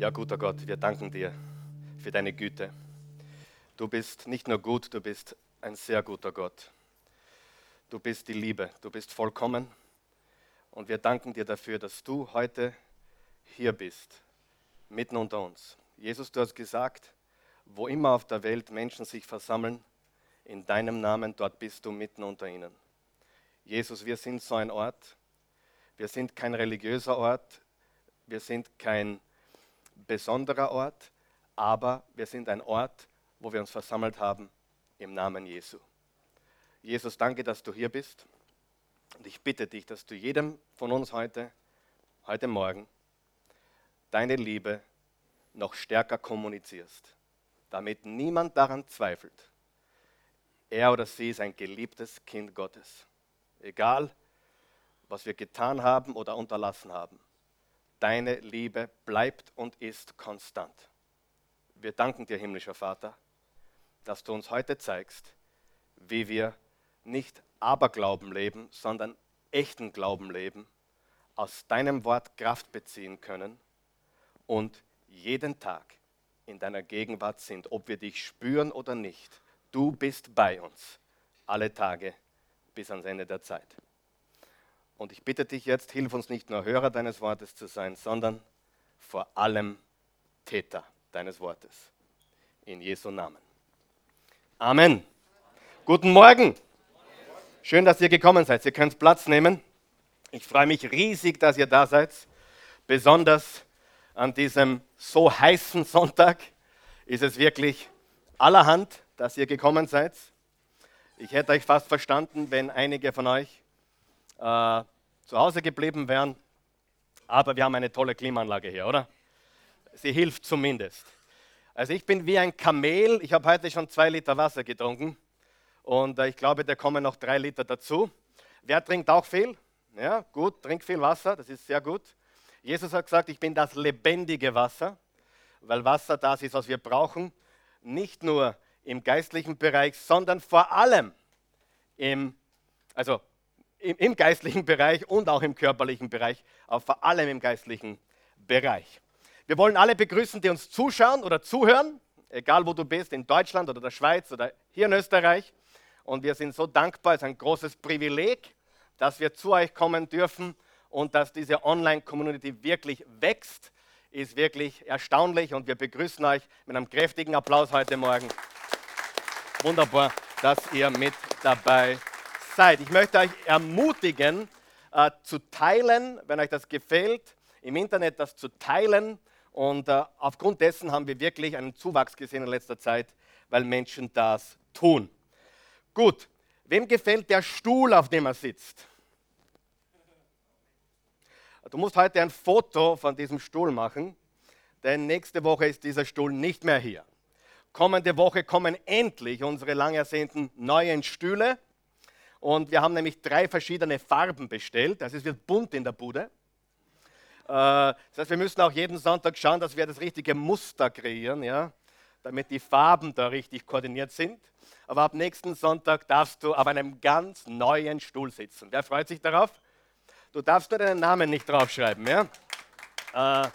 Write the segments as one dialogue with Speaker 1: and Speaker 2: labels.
Speaker 1: Ja, guter Gott, wir danken dir für deine Güte. Du bist nicht nur gut, du bist ein sehr guter Gott. Du bist die Liebe, du bist vollkommen. Und wir danken dir dafür, dass du heute hier bist, mitten unter uns. Jesus, du hast gesagt, wo immer auf der Welt Menschen sich versammeln, in deinem Namen, dort bist du mitten unter ihnen. Jesus, wir sind so ein Ort. Wir sind kein religiöser Ort. Wir sind kein besonderer Ort. Aber wir sind ein Ort, wo wir uns versammelt haben im Namen Jesu. Jesus, danke, dass du hier bist. Und ich bitte dich, dass du jedem von uns heute, heute Morgen, deine Liebe noch stärker kommunizierst, damit niemand daran zweifelt. Er oder sie ist ein geliebtes Kind Gottes. Egal, was wir getan haben oder unterlassen haben. Deine Liebe bleibt und ist konstant. Wir danken dir, himmlischer Vater, dass du uns heute zeigst, wie wir nicht Aberglauben leben, sondern echten Glauben leben, aus deinem Wort Kraft beziehen können und jeden Tag in deiner Gegenwart sind, ob wir dich spüren oder nicht. Du bist bei uns alle Tage bis ans Ende der Zeit. Und ich bitte dich jetzt, hilf uns nicht nur Hörer deines Wortes zu sein, sondern vor allem Täter deines Wortes. In Jesu Namen. Amen. Guten Morgen. Schön, dass ihr gekommen seid. Ihr könnt Platz nehmen. Ich freue mich riesig, dass ihr da seid. Besonders an diesem so heißen Sonntag ist es wirklich allerhand, dass ihr gekommen seid. Ich hätte euch fast verstanden, wenn einige von euch äh, zu Hause geblieben wären. Aber wir haben eine tolle Klimaanlage hier, oder? Sie hilft zumindest. Also ich bin wie ein Kamel. Ich habe heute schon zwei Liter Wasser getrunken. Und äh, ich glaube, da kommen noch drei Liter dazu. Wer trinkt auch viel? Ja, gut, trinkt viel Wasser, das ist sehr gut. Jesus hat gesagt, ich bin das lebendige Wasser, weil Wasser das ist, was wir brauchen. Nicht nur im geistlichen Bereich, sondern vor allem im, also im, im geistlichen Bereich und auch im körperlichen Bereich, aber vor allem im geistlichen Bereich. Wir wollen alle begrüßen, die uns zuschauen oder zuhören, egal wo du bist, in Deutschland oder der Schweiz oder hier in Österreich. Und wir sind so dankbar, es ist ein großes Privileg, dass wir zu euch kommen dürfen und dass diese Online-Community wirklich wächst, ist wirklich erstaunlich und wir begrüßen euch mit einem kräftigen Applaus heute Morgen. Wunderbar, dass ihr mit dabei seid. Ich möchte euch ermutigen, äh, zu teilen, wenn euch das gefällt, im Internet das zu teilen. Und äh, aufgrund dessen haben wir wirklich einen Zuwachs gesehen in letzter Zeit, weil Menschen das tun. Gut, wem gefällt der Stuhl, auf dem er sitzt? Du musst heute ein Foto von diesem Stuhl machen, denn nächste Woche ist dieser Stuhl nicht mehr hier. Kommende Woche kommen endlich unsere lang ersehnten neuen Stühle. Und wir haben nämlich drei verschiedene Farben bestellt. Also es wird bunt in der Bude. Äh, das heißt, wir müssen auch jeden Sonntag schauen, dass wir das richtige Muster kreieren, ja? damit die Farben da richtig koordiniert sind. Aber ab nächsten Sonntag darfst du auf einem ganz neuen Stuhl sitzen. Wer freut sich darauf? Du darfst nur deinen Namen nicht draufschreiben. Ja? Äh,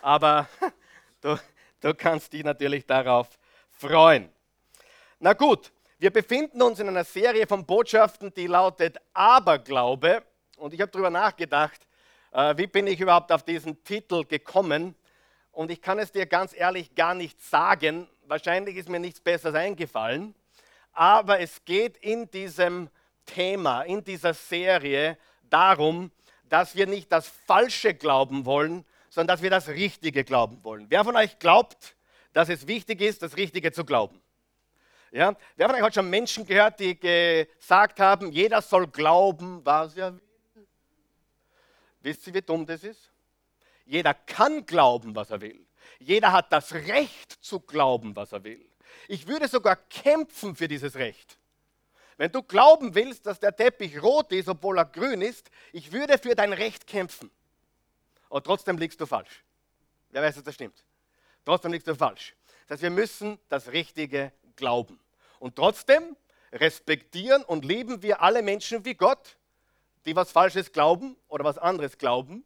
Speaker 1: aber du, du kannst dich natürlich darauf freuen. Na gut, wir befinden uns in einer Serie von Botschaften, die lautet Aberglaube. Und ich habe darüber nachgedacht, äh, wie bin ich überhaupt auf diesen Titel gekommen. Und ich kann es dir ganz ehrlich gar nicht sagen. Wahrscheinlich ist mir nichts Besseres eingefallen. Aber es geht in diesem Thema, in dieser Serie darum, dass wir nicht das Falsche glauben wollen, sondern dass wir das Richtige glauben wollen. Wer von euch glaubt, dass es wichtig ist, das Richtige zu glauben. Ja? Von euch hat schon Menschen gehört, die gesagt haben, jeder soll glauben, was er will? Wisst ihr, wie dumm das ist? Jeder kann glauben, was er will. Jeder hat das Recht zu glauben, was er will. Ich würde sogar kämpfen für dieses Recht. Wenn du glauben willst, dass der Teppich rot ist, obwohl er grün ist, ich würde für dein Recht kämpfen. Und trotzdem liegst du falsch. Wer weiß, dass das stimmt? Trotzdem liegst du falsch. Das heißt, wir müssen das Richtige glauben. Und trotzdem respektieren und lieben wir alle Menschen wie Gott, die was Falsches glauben oder was anderes glauben.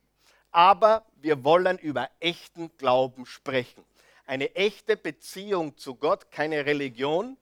Speaker 1: aber wir wollen über echten Glauben sprechen. Eine echte Beziehung zu Gott, keine Religion.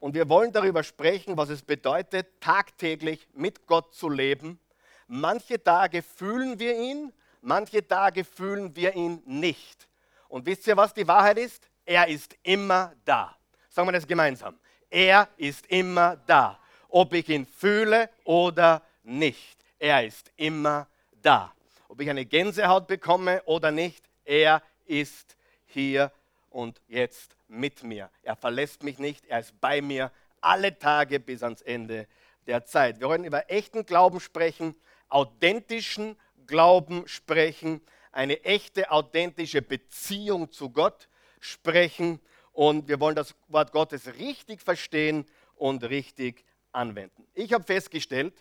Speaker 1: Und wir wollen darüber sprechen, was es bedeutet, tagtäglich mit Gott zu leben. Manche Tage fühlen wir ihn, manche Tage fühlen wir ihn nicht. Und wisst ihr, was die Wahrheit ist? Er ist immer da. Sagen wir das gemeinsam. Er ist immer da, ob ich ihn fühle oder nicht. Er ist immer da. Ob ich eine Gänsehaut bekomme oder nicht, er ist hier und jetzt mit mir. Er verlässt mich nicht, er ist bei mir alle Tage bis ans Ende der Zeit. Wir wollen über echten Glauben sprechen, authentischen Glauben sprechen, eine echte, authentische Beziehung zu Gott sprechen und wir wollen das Wort Gottes richtig verstehen und richtig anwenden. Ich habe festgestellt,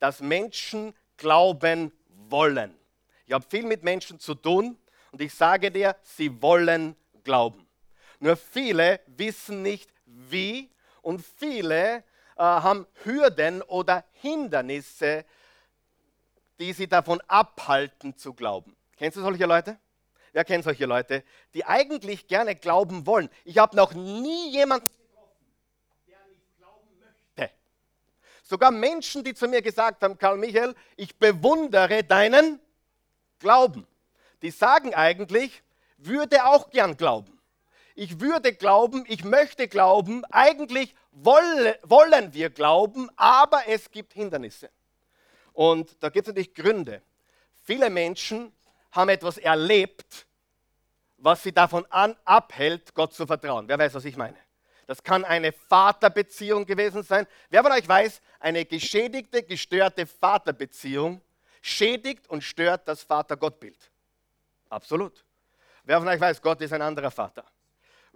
Speaker 1: dass Menschen glauben wollen. Ich habe viel mit Menschen zu tun und ich sage dir, sie wollen glauben. Nur viele wissen nicht wie und viele äh, haben Hürden oder Hindernisse, die sie davon abhalten zu glauben. Kennst du solche Leute? Wer kennt solche Leute, die eigentlich gerne glauben wollen? Ich habe noch nie jemanden getroffen, der nicht glauben möchte. Sogar Menschen, die zu mir gesagt haben, Karl Michael, ich bewundere deinen Glauben. Die sagen eigentlich, würde auch gern glauben. Ich würde glauben, ich möchte glauben, eigentlich wolle, wollen wir glauben, aber es gibt Hindernisse. Und da gibt es natürlich Gründe. Viele Menschen haben etwas erlebt, was sie davon an, abhält, Gott zu vertrauen. Wer weiß, was ich meine? Das kann eine Vaterbeziehung gewesen sein. Wer von euch weiß, eine geschädigte, gestörte Vaterbeziehung schädigt und stört das Vater-Gott-Bild. Absolut. Wer von euch weiß, Gott ist ein anderer Vater.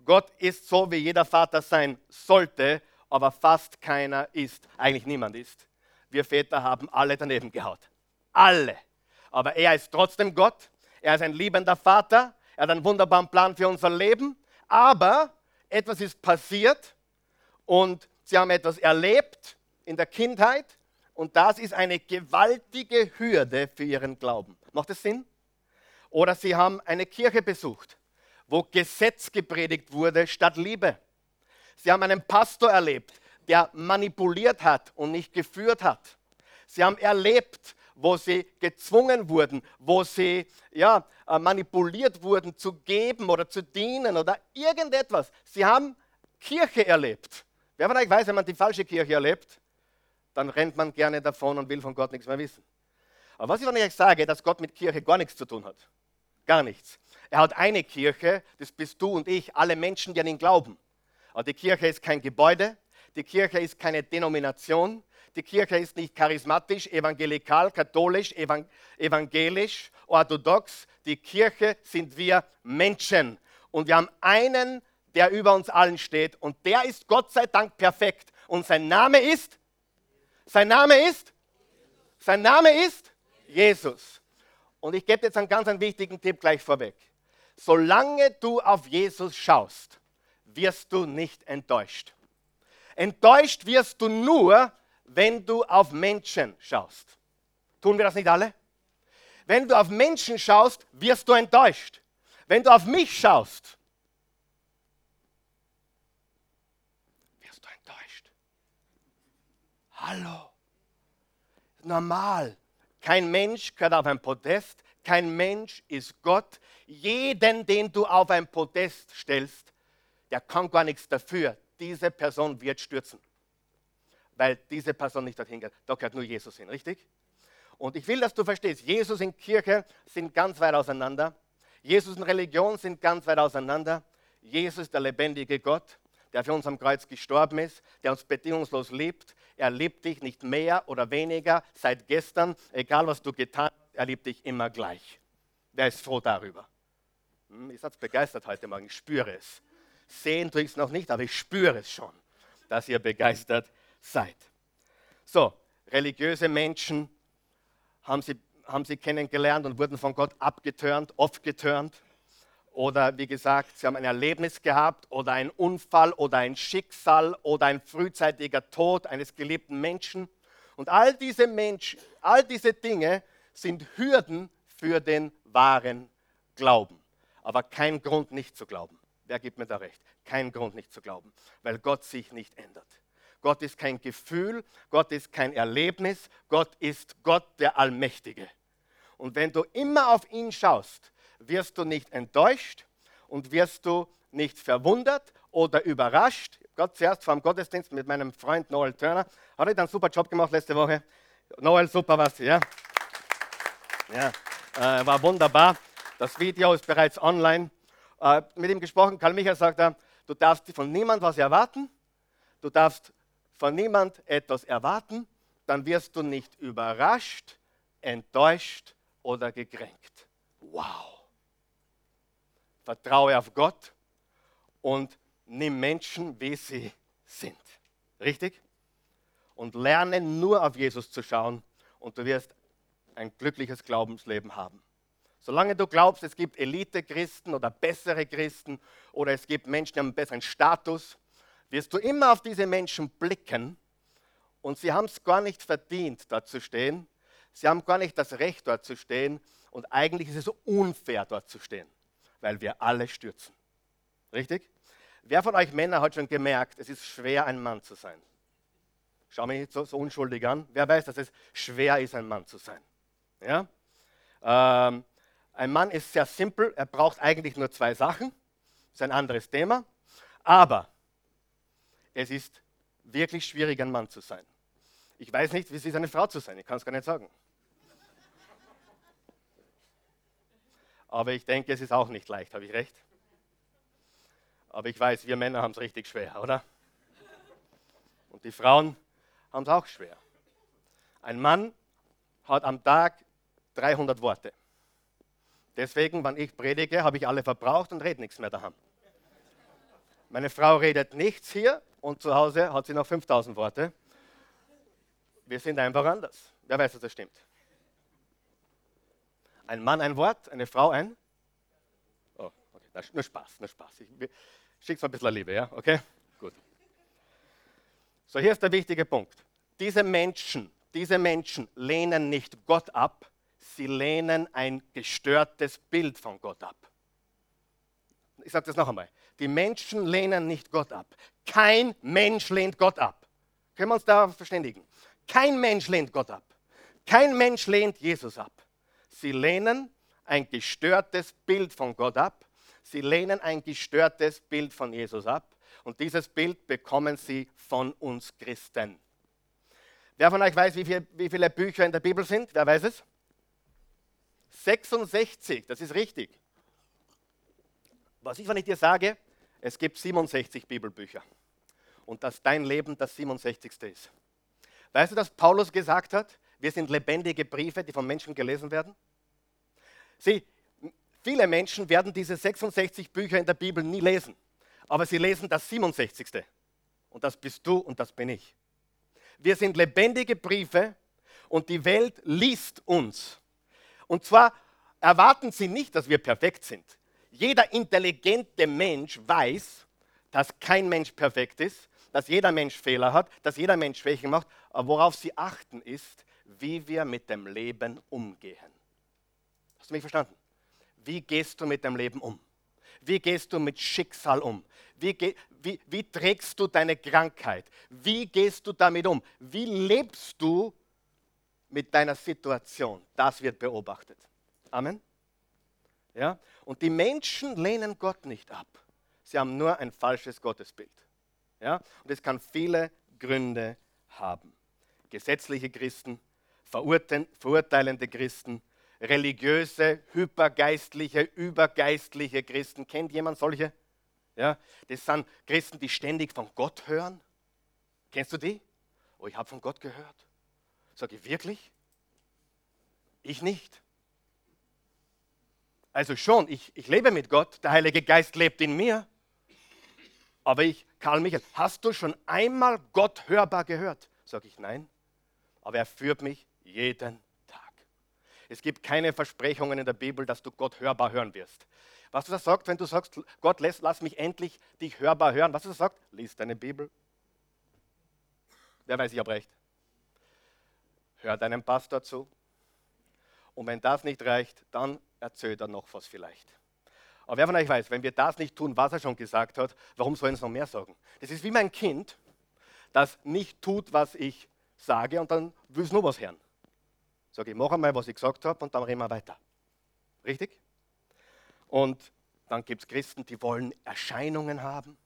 Speaker 1: Gott ist so, wie jeder Vater sein sollte, aber fast keiner ist. Eigentlich niemand ist. Wir Väter haben alle daneben gehaut. Alle. Aber er ist trotzdem Gott. Er ist ein liebender Vater. Er hat einen wunderbaren Plan für unser Leben. Aber etwas ist passiert und sie haben etwas erlebt in der Kindheit und das ist eine gewaltige Hürde für ihren Glauben. Macht das Sinn? Oder sie haben eine Kirche besucht, wo Gesetz gepredigt wurde statt Liebe. Sie haben einen Pastor erlebt, der manipuliert hat und nicht geführt hat. Sie haben erlebt, wo sie gezwungen wurden, wo sie ja, äh, manipuliert wurden zu geben oder zu dienen oder irgendetwas. Sie haben Kirche erlebt. Wer von euch weiß, wenn man die falsche Kirche erlebt, dann rennt man gerne davon und will von Gott nichts mehr wissen. Aber was ich von euch sage, dass Gott mit Kirche gar nichts zu tun hat. Gar nichts. Er hat eine Kirche, das bist du und ich, alle Menschen, die an ihn glauben. Aber die Kirche ist kein Gebäude, die Kirche ist keine Denomination, die Kirche ist nicht charismatisch, evangelikal, katholisch, evangelisch, orthodox. Die Kirche sind wir Menschen. Und wir haben einen, der über uns allen steht. Und der ist Gott sei Dank perfekt. Und sein Name ist? Sein Name ist? Sein Name ist? Jesus. Und ich gebe jetzt einen ganz einen wichtigen Tipp gleich vorweg. Solange du auf Jesus schaust, wirst du nicht enttäuscht. Enttäuscht wirst du nur, wenn du auf Menschen schaust. Tun wir das nicht alle? Wenn du auf Menschen schaust, wirst du enttäuscht. Wenn du auf mich schaust, wirst du enttäuscht. Hallo. Normal. Kein Mensch gehört auf ein Podest. Kein Mensch ist Gott. Jeden, den du auf ein Podest stellst, der kann gar nichts dafür. Diese Person wird stürzen weil diese Person nicht dorthin gehört. Da gehört nur Jesus hin, richtig? Und ich will, dass du verstehst, Jesus und Kirche sind ganz weit auseinander. Jesus und Religion sind ganz weit auseinander. Jesus der lebendige Gott, der für uns am Kreuz gestorben ist, der uns bedingungslos liebt. Er liebt dich nicht mehr oder weniger seit gestern, egal was du getan hast, er liebt dich immer gleich. Wer ist froh darüber? Hm, ich seid begeistert heute Morgen, ich spüre es. Sehen tue ich es noch nicht, aber ich spüre es schon, dass ihr begeistert seid. So, religiöse Menschen haben sie, haben sie kennengelernt und wurden von Gott abgetörnt, oft getörnt. Oder wie gesagt, sie haben ein Erlebnis gehabt oder einen Unfall oder ein Schicksal oder ein frühzeitiger Tod eines geliebten Menschen. Und all diese Menschen, all diese Dinge sind Hürden für den wahren Glauben. Aber kein Grund nicht zu glauben. Wer gibt mir da recht? Kein Grund nicht zu glauben, weil Gott sich nicht ändert. Gott ist kein Gefühl, Gott ist kein Erlebnis, Gott ist Gott der Allmächtige. Und wenn du immer auf ihn schaust, wirst du nicht enttäuscht und wirst du nicht verwundert oder überrascht. Gott zuerst vor dem Gottesdienst mit meinem Freund Noel Turner. Hat er einen super Job gemacht letzte Woche? Noel, super was, ja? Ja, äh, war wunderbar. Das Video ist bereits online. Äh, mit ihm gesprochen, Karl Michael sagt er, du darfst von niemand was erwarten, du darfst von niemand etwas erwarten, dann wirst du nicht überrascht, enttäuscht oder gekränkt. Wow. Vertraue auf Gott und nimm Menschen, wie sie sind. Richtig? Und lerne nur auf Jesus zu schauen und du wirst ein glückliches Glaubensleben haben. Solange du glaubst, es gibt Elite-Christen oder bessere Christen oder es gibt Menschen, die haben einen besseren Status, wirst du immer auf diese Menschen blicken und sie haben es gar nicht verdient, dort zu stehen. Sie haben gar nicht das Recht, dort zu stehen und eigentlich ist es unfair, dort zu stehen, weil wir alle stürzen. Richtig? Wer von euch Männer hat schon gemerkt, es ist schwer, ein Mann zu sein? Schau mich nicht so, so unschuldig an. Wer weiß, dass es schwer ist, ein Mann zu sein? Ja? Ähm, ein Mann ist sehr simpel, er braucht eigentlich nur zwei Sachen. Das ist ein anderes Thema. Aber es ist wirklich schwierig, ein Mann zu sein. Ich weiß nicht, wie es ist, eine Frau zu sein. Ich kann es gar nicht sagen. Aber ich denke, es ist auch nicht leicht, habe ich recht? Aber ich weiß, wir Männer haben es richtig schwer, oder? Und die Frauen haben es auch schwer. Ein Mann hat am Tag 300 Worte. Deswegen, wenn ich predige, habe ich alle verbraucht und rede nichts mehr daheim. Meine Frau redet nichts hier und zu Hause hat sie noch 5000 Worte. Wir sind einfach anders. Wer weiß, dass das stimmt? Ein Mann ein Wort, eine Frau ein? Oh, okay, nur Spaß, nur Spaß. Ich schick's mal ein bisschen Liebe, ja? Okay? Gut. So, hier ist der wichtige Punkt. Diese Menschen, diese Menschen lehnen nicht Gott ab, sie lehnen ein gestörtes Bild von Gott ab. Ich sage das noch einmal. Die Menschen lehnen nicht Gott ab. Kein Mensch lehnt Gott ab. Können wir uns da verständigen? Kein Mensch lehnt Gott ab. Kein Mensch lehnt Jesus ab. Sie lehnen ein gestörtes Bild von Gott ab. Sie lehnen ein gestörtes Bild von Jesus ab. Und dieses Bild bekommen sie von uns Christen. Wer von euch weiß, wie, viel, wie viele Bücher in der Bibel sind? Wer weiß es? 66, das ist richtig. Was ist, wenn ich dir sage, es gibt 67 Bibelbücher und dass dein Leben das 67. ist? Weißt du, dass Paulus gesagt hat, wir sind lebendige Briefe, die von Menschen gelesen werden? Sieh, viele Menschen werden diese 66 Bücher in der Bibel nie lesen, aber sie lesen das 67. Und das bist du und das bin ich. Wir sind lebendige Briefe und die Welt liest uns. Und zwar erwarten sie nicht, dass wir perfekt sind. Jeder intelligente Mensch weiß, dass kein Mensch perfekt ist, dass jeder Mensch Fehler hat, dass jeder Mensch Schwächen macht. Aber worauf sie achten ist, wie wir mit dem Leben umgehen. Hast du mich verstanden? Wie gehst du mit dem Leben um? Wie gehst du mit Schicksal um? Wie, wie, wie trägst du deine Krankheit? Wie gehst du damit um? Wie lebst du mit deiner Situation? Das wird beobachtet. Amen. Ja? Und die Menschen lehnen Gott nicht ab. Sie haben nur ein falsches Gottesbild. Ja? Und es kann viele Gründe haben. Gesetzliche Christen, verurteilende Christen, religiöse, hypergeistliche, übergeistliche Christen. Kennt jemand solche? Ja? Das sind Christen, die ständig von Gott hören. Kennst du die? Oh, ich habe von Gott gehört. Sage ich wirklich? Ich nicht. Also schon, ich, ich lebe mit Gott, der Heilige Geist lebt in mir. Aber ich, Karl Michael, hast du schon einmal Gott hörbar gehört? Sage ich nein. Aber er führt mich jeden Tag. Es gibt keine Versprechungen in der Bibel, dass du Gott hörbar hören wirst. Was du sagt, wenn du sagst, Gott, lass, lass mich endlich dich hörbar hören, was du sagt, lies deine Bibel. Wer weiß, ich habe recht. Hör deinem Pastor zu Und wenn das nicht reicht, dann erzählt er noch was vielleicht. Aber wer von euch weiß, wenn wir das nicht tun, was er schon gesagt hat, warum sollen es noch mehr sagen? Das ist wie mein Kind, das nicht tut, was ich sage und dann will es nur was hören. Sag ich, mach einmal, was ich gesagt habe und dann reden wir weiter. Richtig? Und dann gibt es Christen, die wollen Erscheinungen haben.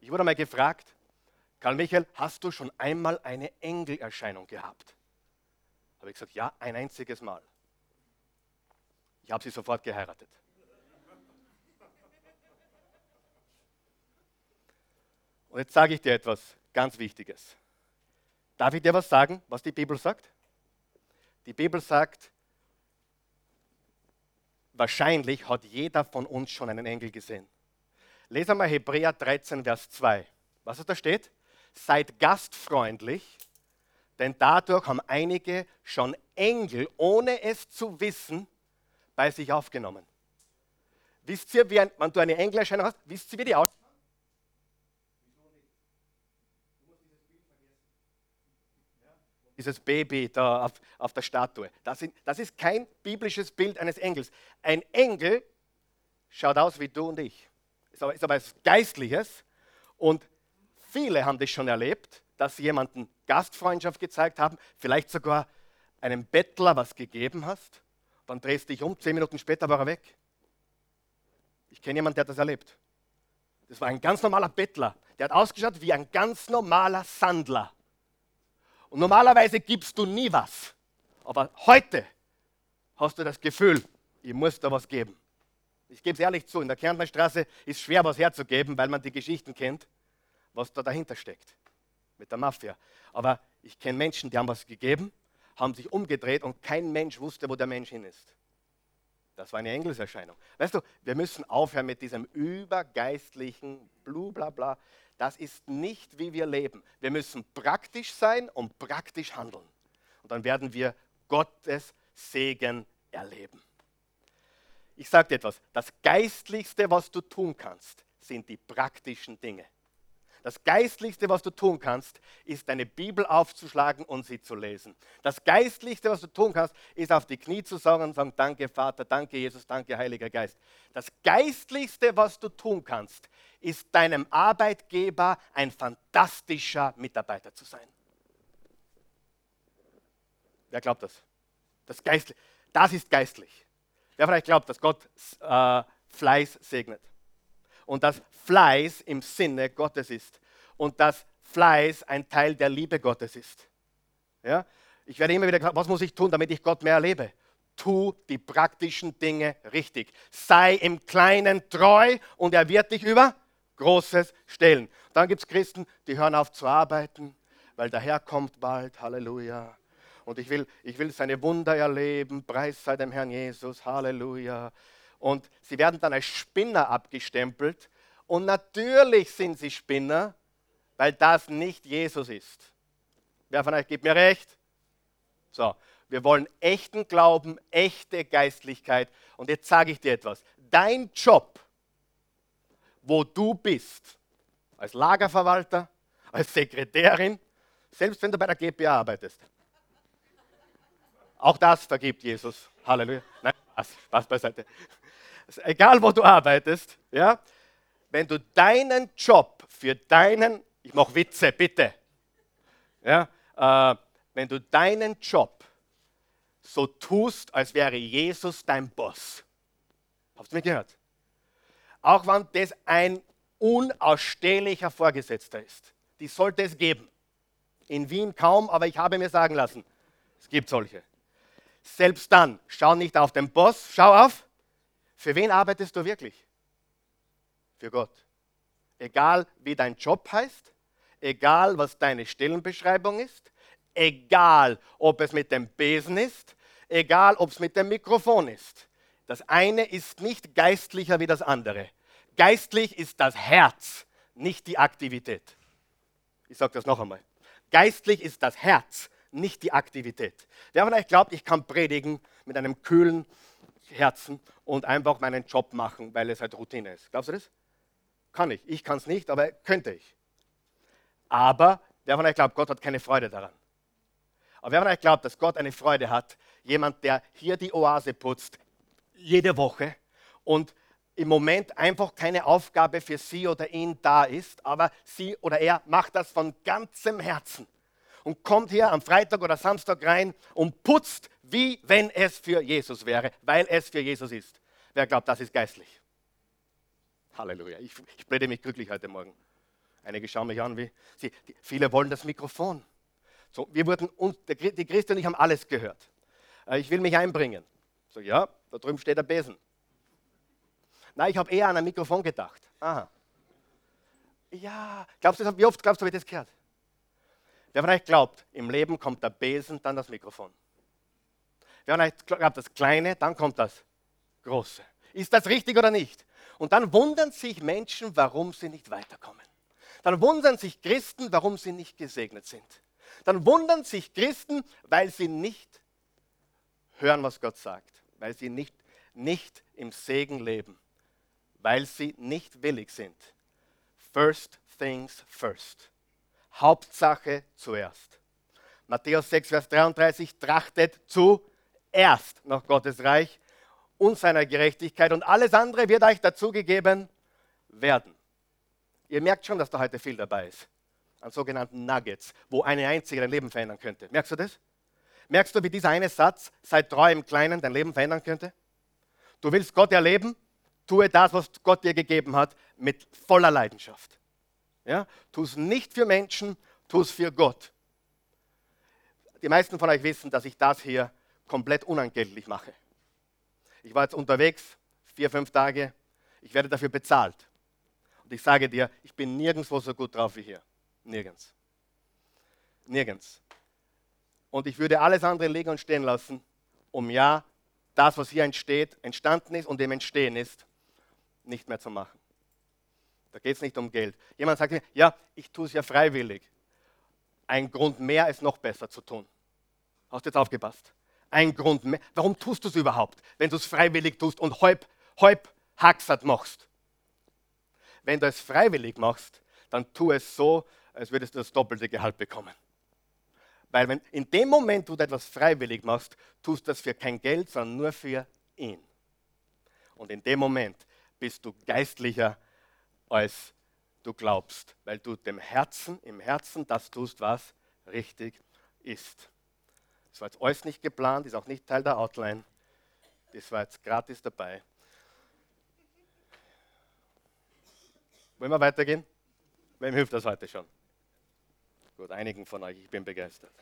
Speaker 1: Ich wurde mal gefragt, Karl Michael, hast du schon einmal eine Engelerscheinung gehabt? Habe ich gesagt, ja, ein einziges Mal. Ich habe sie sofort geheiratet. Und jetzt sage ich dir etwas ganz Wichtiges. Darf ich dir was sagen, was die Bibel sagt? Die Bibel sagt, wahrscheinlich hat jeder von uns schon einen Engel gesehen. Lese mal Hebräer 13, Vers 2. Was da steht? Seid gastfreundlich, denn dadurch haben einige schon Engel, ohne es zu wissen, bei sich aufgenommen. Wisst ihr, wie ein, wenn du eine Engelerscheinung hast, wisst ihr, wie die aussehen? dieses Baby da auf, auf der Statue. Das, sind, das ist kein biblisches Bild eines Engels. Ein Engel schaut aus wie du und ich. Ist aber, ist aber etwas Geistliches. Und viele haben das schon erlebt, dass sie jemanden Gastfreundschaft gezeigt haben, vielleicht sogar einem Bettler was gegeben hast. Dann drehst du dich um, zehn Minuten später war er weg. Ich kenne jemanden, der hat das erlebt. Das war ein ganz normaler Bettler. Der hat ausgeschaut wie ein ganz normaler Sandler. Und normalerweise gibst du nie was. Aber heute hast du das Gefühl, ich muss da was geben. Ich gebe es ehrlich zu, in der Kärntner Straße ist schwer was herzugeben, weil man die Geschichten kennt, was da dahinter steckt mit der Mafia. Aber ich kenne Menschen, die haben was gegeben, haben sich umgedreht und kein Mensch wusste, wo der Mensch hin ist. Das war eine Engelserscheinung. Weißt du, wir müssen aufhören mit diesem übergeistlichen Blubblabla. Das ist nicht, wie wir leben. Wir müssen praktisch sein und praktisch handeln. Und dann werden wir Gottes Segen erleben. Ich sage dir etwas, das Geistlichste, was du tun kannst, sind die praktischen Dinge. Das Geistlichste, was du tun kannst, ist deine Bibel aufzuschlagen und sie zu lesen. Das Geistlichste, was du tun kannst, ist auf die Knie zu sagen und sagen, danke Vater, danke Jesus, danke Heiliger Geist. Das Geistlichste, was du tun kannst, ist deinem Arbeitgeber ein fantastischer Mitarbeiter zu sein. Wer glaubt das? Das, Geistli das ist geistlich. Wer vielleicht glaubt, dass Gott äh, Fleiß segnet? Und dass Fleiß im Sinne Gottes ist und dass Fleiß ein Teil der Liebe Gottes ist. Ja? Ich werde immer wieder gefragt, was muss ich tun, damit ich Gott mehr erlebe? Tu die praktischen Dinge richtig. Sei im Kleinen treu und er wird dich über Großes stellen. Dann gibt es Christen, die hören auf zu arbeiten, weil der Herr kommt bald. Halleluja. Und ich will, ich will seine Wunder erleben. Preis sei dem Herrn Jesus. Halleluja. Und sie werden dann als Spinner abgestempelt. Und natürlich sind sie Spinner, weil das nicht Jesus ist. Wer von euch gibt mir recht? So, wir wollen echten Glauben, echte Geistlichkeit. Und jetzt sage ich dir etwas. Dein Job, wo du bist, als Lagerverwalter, als Sekretärin, selbst wenn du bei der GPA arbeitest, auch das vergibt Jesus. Halleluja. Nein, Spaß, beiseite egal wo du arbeitest, ja, wenn du deinen Job für deinen, ich mache Witze, bitte, ja, äh, wenn du deinen Job so tust, als wäre Jesus dein Boss. Habt ihr mich gehört? Auch wenn das ein unausstehlicher Vorgesetzter ist. Die sollte es geben. In Wien kaum, aber ich habe mir sagen lassen, es gibt solche. Selbst dann, schau nicht auf den Boss, schau auf für wen arbeitest du wirklich? Für Gott. Egal wie dein Job heißt, egal was deine Stellenbeschreibung ist, egal ob es mit dem Besen ist, egal ob es mit dem Mikrofon ist. Das eine ist nicht geistlicher wie das andere. Geistlich ist das Herz, nicht die Aktivität. Ich sage das noch einmal. Geistlich ist das Herz, nicht die Aktivität. Wer von euch glaubt, ich kann predigen mit einem kühlen Herzen und einfach meinen Job machen, weil es halt Routine ist. Glaubst du das? Kann ich. Ich kann es nicht, aber könnte ich. Aber wer von euch glaubt, Gott hat keine Freude daran? Aber wer von euch glaubt, dass Gott eine Freude hat, jemand, der hier die Oase putzt, jede Woche und im Moment einfach keine Aufgabe für sie oder ihn da ist, aber sie oder er macht das von ganzem Herzen und kommt hier am Freitag oder Samstag rein und putzt, wie wenn es für Jesus wäre, weil es für Jesus ist. Wer glaubt, das ist geistlich? Halleluja. Ich, ich bläde mich glücklich heute Morgen. Einige schauen mich an, wie sie, die, viele wollen das Mikrofon. So, wir wurden, die Christen und ich haben alles gehört. Äh, ich will mich einbringen. So, ja, da drüben steht der Besen. Nein, ich habe eher an ein Mikrofon gedacht. Aha. Ja, glaubst du, wie oft glaubst du, habe ich das gehört? Wer von euch glaubt, im Leben kommt der Besen, dann das Mikrofon? Wer von glaubt, das Kleine, dann kommt das Große? Ist das richtig oder nicht? Und dann wundern sich Menschen, warum sie nicht weiterkommen. Dann wundern sich Christen, warum sie nicht gesegnet sind. Dann wundern sich Christen, weil sie nicht hören, was Gott sagt, weil sie nicht, nicht im Segen leben weil sie nicht willig sind. First things first. Hauptsache zuerst. Matthäus 6, Vers 33, trachtet zuerst nach Gottes Reich und seiner Gerechtigkeit und alles andere wird euch dazugegeben werden. Ihr merkt schon, dass da heute viel dabei ist. An sogenannten Nuggets, wo eine einzige dein Leben verändern könnte. Merkst du das? Merkst du, wie dieser eine Satz, sei treu im Kleinen, dein Leben verändern könnte? Du willst Gott erleben? tue das, was Gott dir gegeben hat, mit voller Leidenschaft. Ja? Tu es nicht für Menschen, tu es für Gott. Die meisten von euch wissen, dass ich das hier komplett unentgeltlich mache. Ich war jetzt unterwegs, vier, fünf Tage. Ich werde dafür bezahlt. Und ich sage dir, ich bin nirgendwo so gut drauf wie hier. Nirgends. Nirgends. Und ich würde alles andere liegen und stehen lassen, um ja das, was hier entsteht, entstanden ist und dem Entstehen ist, nicht mehr zu machen. Da geht es nicht um Geld. Jemand sagt mir, ja, ich tue es ja freiwillig. Ein Grund mehr, es noch besser zu tun. Hast du jetzt aufgepasst? Ein Grund mehr. Warum tust du es überhaupt, wenn du es freiwillig tust und halb, halb Haxat machst? Wenn du es freiwillig machst, dann tu es so, als würdest du das doppelte Gehalt bekommen. Weil wenn in dem Moment, wo du etwas freiwillig machst, tust du das für kein Geld, sondern nur für ihn. Und in dem Moment bist du geistlicher, als du glaubst, weil du dem Herzen, im Herzen das tust, was richtig ist. Das war jetzt alles nicht geplant, ist auch nicht Teil der Outline. Das war jetzt gratis dabei. Wollen wir weitergehen? Wem hilft das heute schon? Gut, einigen von euch, ich bin begeistert.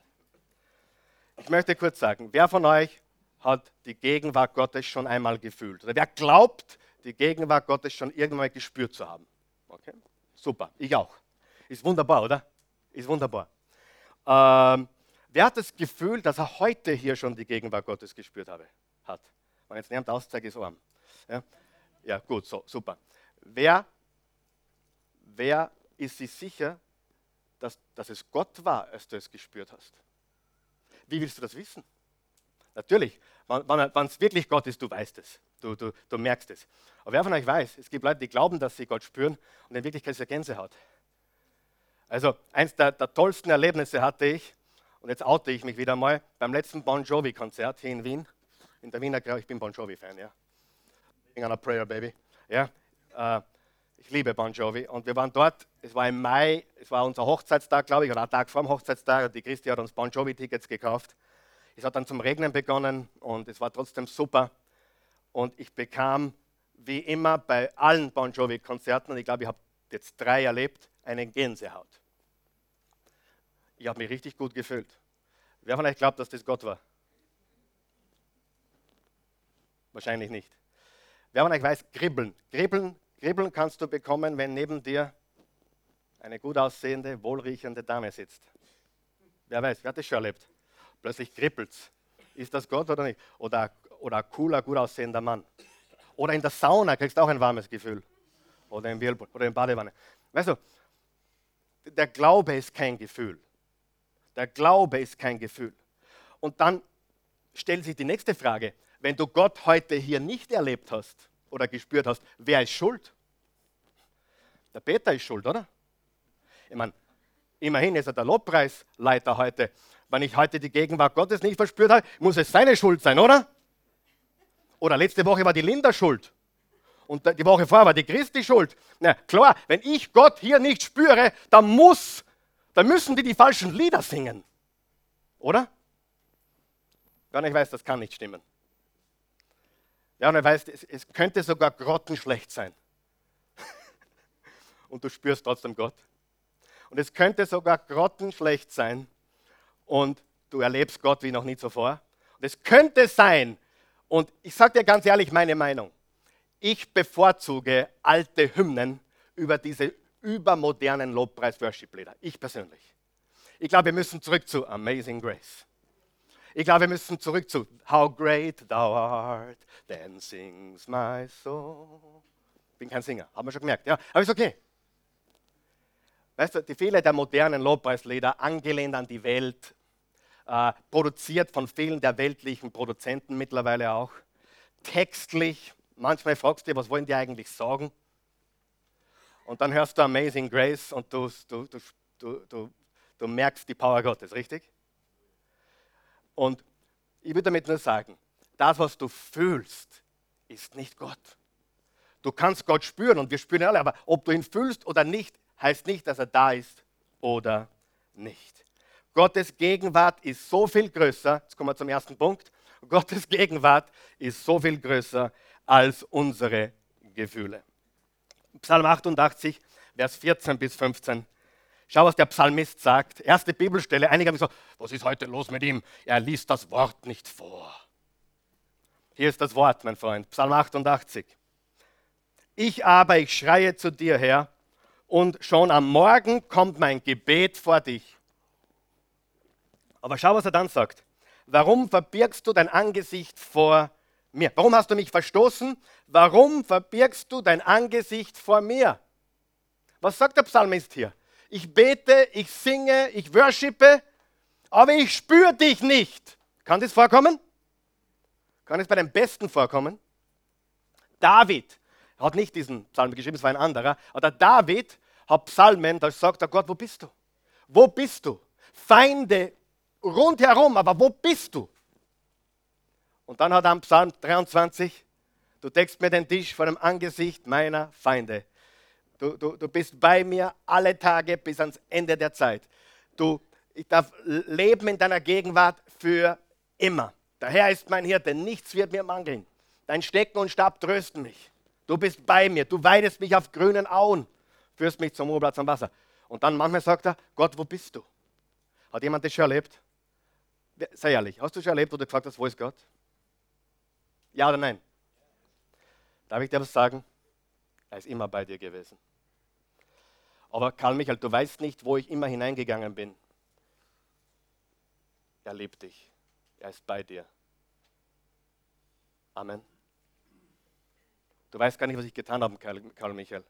Speaker 1: Ich möchte kurz sagen, wer von euch hat die Gegenwart Gottes schon einmal gefühlt? Oder wer glaubt, die Gegenwart Gottes schon irgendwann gespürt zu haben. Okay? Super, ich auch. Ist wunderbar, oder? Ist wunderbar. Ähm, wer hat das Gefühl, dass er heute hier schon die Gegenwart Gottes gespürt habe, hat? Wenn jetzt niemand auszeigt, ist arm. Ja? ja, gut, so, super. Wer, wer ist sich sicher, dass, dass es Gott war, als du es gespürt hast? Wie willst du das wissen? Natürlich, wenn es wirklich Gott ist, du weißt es. Du, du, du merkst es. Aber wer von euch weiß, es gibt Leute, die glauben, dass sie Gott spüren und in Wirklichkeit ist er Gänsehaut. Also eins der, der, tollsten Erlebnisse hatte ich, und jetzt oute ich mich wieder mal, beim letzten Bon Jovi-Konzert hier in Wien. In der Wiener ich bin Bon Jovi-Fan, ja. Wegen einer Prayer, Baby. Ja, äh, ich liebe Bon Jovi. Und wir waren dort, es war im Mai, es war unser Hochzeitstag, glaube ich, oder ein Tag vor dem Hochzeitstag. Die Christi hat uns Bon Jovi-Tickets gekauft. Es hat dann zum Regnen begonnen und es war trotzdem super. Und ich bekam, wie immer bei allen Bon Jovi-Konzerten, und ich glaube, ich habe jetzt drei erlebt, eine Gänsehaut. Ich habe mich richtig gut gefühlt. Wer von euch glaubt, dass das Gott war? Wahrscheinlich nicht. Wer von euch weiß, kribbeln. Kribbeln, kribbeln kannst du bekommen, wenn neben dir eine gut aussehende, wohlriechende Dame sitzt. Wer weiß, wer hat das schon erlebt? Plötzlich kribbelt es. Ist das Gott oder nicht? Oder, oder ein cooler, gut aussehender Mann. Oder in der Sauna kriegst du auch ein warmes Gefühl. Oder im Whirlpool oder in Badewanne. Weißt du, der Glaube ist kein Gefühl. Der Glaube ist kein Gefühl. Und dann stellt sich die nächste Frage. Wenn du Gott heute hier nicht erlebt hast oder gespürt hast, wer ist schuld? Der Peter ist schuld, oder? Ich meine, immerhin ist er der Lobpreisleiter heute Wenn ich heute die Gegenwart Gottes nicht verspürt habe, muss es seine Schuld sein, oder? Oder letzte Woche war die Linda schuld. Und die Woche vorher war die Christi schuld. Na klar, wenn ich Gott hier nicht spüre, dann muss, dann müssen die die falschen Lieder singen. Oder? Ja, und ich weiß, das kann nicht stimmen. Ja, und ich weiß, es, es könnte sogar grottenschlecht sein. und du spürst trotzdem Gott. Und es könnte sogar grottenschlecht sein und du erlebst Gott wie noch nie zuvor. Und es könnte sein, und ich sage dir ganz ehrlich meine Meinung, ich bevorzuge alte Hymnen über diese übermodernen Lobpreis-Worship-Lieder. Ich persönlich. Ich glaube, wir müssen zurück zu Amazing Grace. Ich glaube, wir müssen zurück zu How great thou art, then sings my soul. Ich bin kein Singer, haben wir schon gemerkt. Ja, aber ist okay. Weißt du, die viele der modernen Lobpreislieder, angelehnt an die Welt, äh, produziert von vielen der weltlichen Produzenten mittlerweile auch, textlich, manchmal fragst du dich, was wollen die eigentlich sagen? Und dann hörst du Amazing Grace und du, du, du, du, merkst die Power Gottes, richtig? Und ich würde damit nur sagen, das, was du fühlst, ist nicht Gott. Du kannst Gott spüren und wir spüren alle, aber ob du ihn fühlst oder nicht, heißt nicht, dass er da ist oder nicht. Gottes Gegenwart ist so viel größer, jetzt kommen wir zum ersten Punkt, Gottes Gegenwart ist so viel größer als unsere Gefühle. Psalm 88, Vers 14 bis 15. Schau, was der Psalmist sagt. Erste Bibelstelle. Einige haben gesagt, was ist heute los mit ihm? Er liest das Wort nicht vor. Hier ist das Wort, mein Freund. Psalm 88. Ich aber, ich schreie zu dir, Herr, und schon am Morgen kommt mein Gebet vor dich. Aber schau, was er dann sagt. Warum verbirgst du dein Angesicht vor mir? Warum hast du mich verstoßen? Warum verbirgst du dein Angesicht vor mir? Was sagt der Psalmist hier? Ich bete, ich singe, ich worshipe, aber ich spüre dich nicht. Kann das vorkommen? Kann es bei den Besten vorkommen? David hat nicht diesen Psalm geschrieben, es war ein anderer, aber David hat Psalmen, da sagt er Gott, wo bist du? Wo bist du? Feinde rundherum, aber wo bist du? Und dann hat er am Psalm 23, du deckst mir den Tisch vor dem Angesicht meiner Feinde. Du, du, du bist bei mir alle Tage bis ans Ende der Zeit. Du, ich darf leben in deiner Gegenwart für immer. Der Herr ist mein Hirte, nichts wird mir mangeln. Dein Stecken und Stab trösten mich. Du bist bei mir, du weidest mich auf grünen Auen, führst mich zum Ruheplatz am Wasser. Und dann manchmal sagt er, Gott, wo bist du? Hat jemand das schon erlebt? Sei ehrlich, hast du schon erlebt, wo du gefragt hast, wo ist Gott? Ja oder nein? Darf ich dir was sagen? Er ist immer bei dir gewesen. Aber Karl Michael, du weißt nicht, wo ich immer hineingegangen bin. Er liebt dich. Er ist bei dir. Amen. Du weißt gar nicht, was ich getan habe, Karl Michael.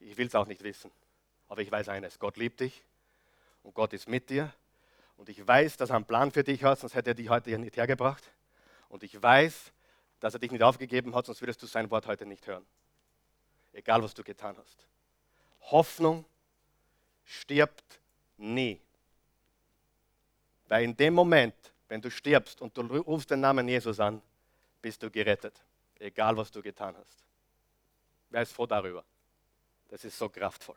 Speaker 1: Ich will es auch nicht wissen. Aber ich weiß eines, Gott liebt dich und Gott ist mit dir. Und ich weiß, dass er einen Plan für dich hat, sonst hätte er dich heute hier nicht hergebracht. Und ich weiß, dass er dich nicht aufgegeben hat, sonst würdest du sein Wort heute nicht hören. Egal, was du getan hast. Hoffnung stirbt nie. Weil in dem Moment, wenn du stirbst und du rufst den Namen Jesus an, bist du gerettet. Egal, was du getan hast. Wer ist froh darüber? Das ist so kraftvoll.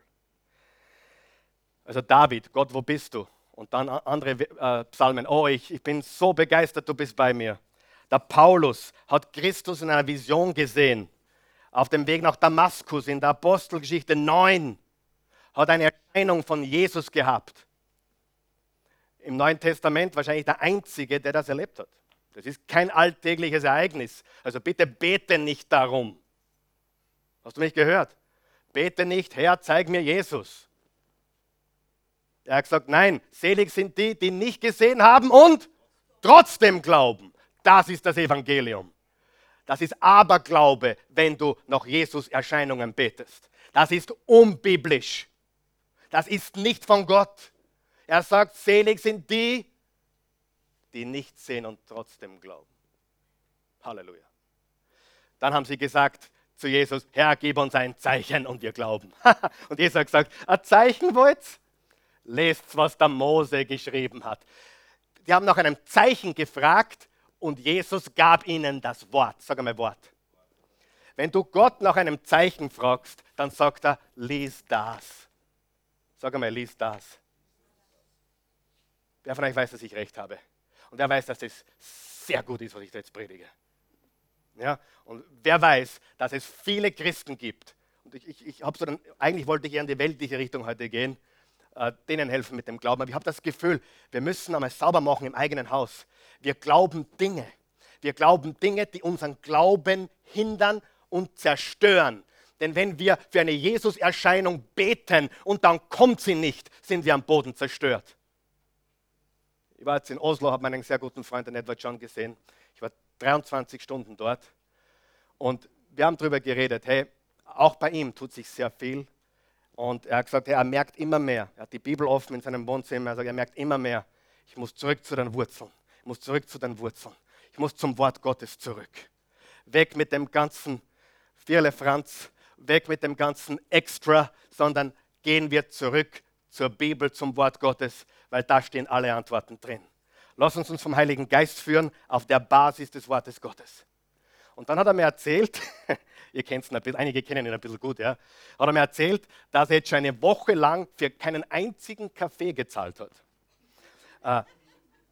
Speaker 1: Also David, Gott, wo bist du? Und dann andere äh, Psalmen, oh, ich, ich bin so begeistert, du bist bei mir. Der Paulus hat Christus in einer Vision gesehen. Auf dem Weg nach Damaskus in der Apostelgeschichte 9 hat eine Erscheinung von Jesus gehabt. Im Neuen Testament wahrscheinlich der Einzige, der das erlebt hat. Das ist kein alltägliches Ereignis. Also bitte bete nicht darum. Hast du mich gehört? Bete nicht, Herr, zeig mir Jesus. Er hat gesagt, nein, selig sind die, die nicht gesehen haben und trotzdem glauben. Das ist das Evangelium. Das ist Aberglaube, wenn du nach Jesus Erscheinungen betest. Das ist unbiblisch. Das ist nicht von Gott. Er sagt, selig sind die, die nicht sehen und trotzdem glauben. Halleluja. Dann haben sie gesagt zu Jesus, Herr, gib uns ein Zeichen und wir glauben. und Jesus hat gesagt, ein Zeichen wollt? Lest, was der Mose geschrieben hat. die haben nach einem Zeichen gefragt und Jesus gab ihnen das Wort. Sag einmal Wort. Wenn du Gott nach einem Zeichen fragst, dann sagt er, lies das. Sag einmal, lies das. Wer von euch weiß, dass ich recht habe? Und wer weiß, dass das sehr gut ist, was ich da jetzt predige? Ja? Und wer weiß, dass es viele Christen gibt, und ich, ich, ich habe so dann, eigentlich wollte ich eher in die weltliche Richtung heute gehen, äh, denen helfen mit dem Glauben. Aber ich habe das Gefühl, wir müssen einmal sauber machen im eigenen Haus. Wir glauben Dinge. Wir glauben Dinge, die unseren Glauben hindern und zerstören. Denn wenn wir für eine Jesus-Erscheinung beten und dann kommt sie nicht, sind wir am Boden zerstört. Ich war jetzt in Oslo, habe meinen sehr guten Freund, den Edward John, gesehen. Ich war 23 Stunden dort und wir haben darüber geredet, hey, auch bei ihm tut sich sehr viel. Und er hat gesagt, hey, er merkt immer mehr. Er hat die Bibel offen in seinem Wohnzimmer. Er sagt, er merkt immer mehr. Ich muss zurück zu den Wurzeln. Ich muss zurück zu den Wurzeln. Ich muss zum Wort Gottes zurück. Weg mit dem ganzen Vierle Franz, weg mit dem ganzen Extra, sondern gehen wir zurück zur Bibel, zum Wort Gottes, weil da stehen alle Antworten drin. Lass uns uns vom Heiligen Geist führen auf der Basis des Wortes Gottes. Und dann hat er mir erzählt, ihr kennt es ein bisschen, einige kennen ihn ein bisschen gut, ja, hat er mir erzählt, dass er jetzt schon eine Woche lang für keinen einzigen Kaffee gezahlt hat.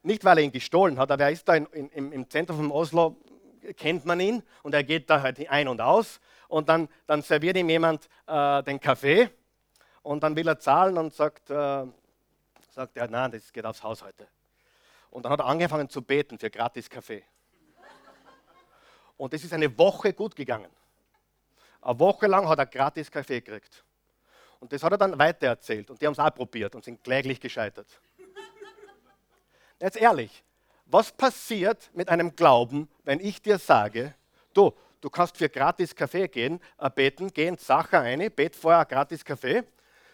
Speaker 1: Nicht, weil er ihn gestohlen hat, aber er ist da in, in, im Zentrum von Oslo, kennt man ihn und er geht da halt ein und aus und dann, dann serviert ihm jemand äh, den Kaffee und dann will er zahlen und sagt, äh, sagt er, nein, das geht aufs Haus heute. Und dann hat er angefangen zu beten für gratis Kaffee. Und das ist eine Woche gut gegangen. Eine Woche lang hat er gratis Kaffee gekriegt. Und das hat er dann weitererzählt. Und die haben es auch probiert und sind kläglich gescheitert. Jetzt ehrlich, was passiert mit einem Glauben, wenn ich dir sage, du, du kannst für gratis Kaffee gehen, äh, beten, geh ins Sacher eine, bet vorher gratis Kaffee,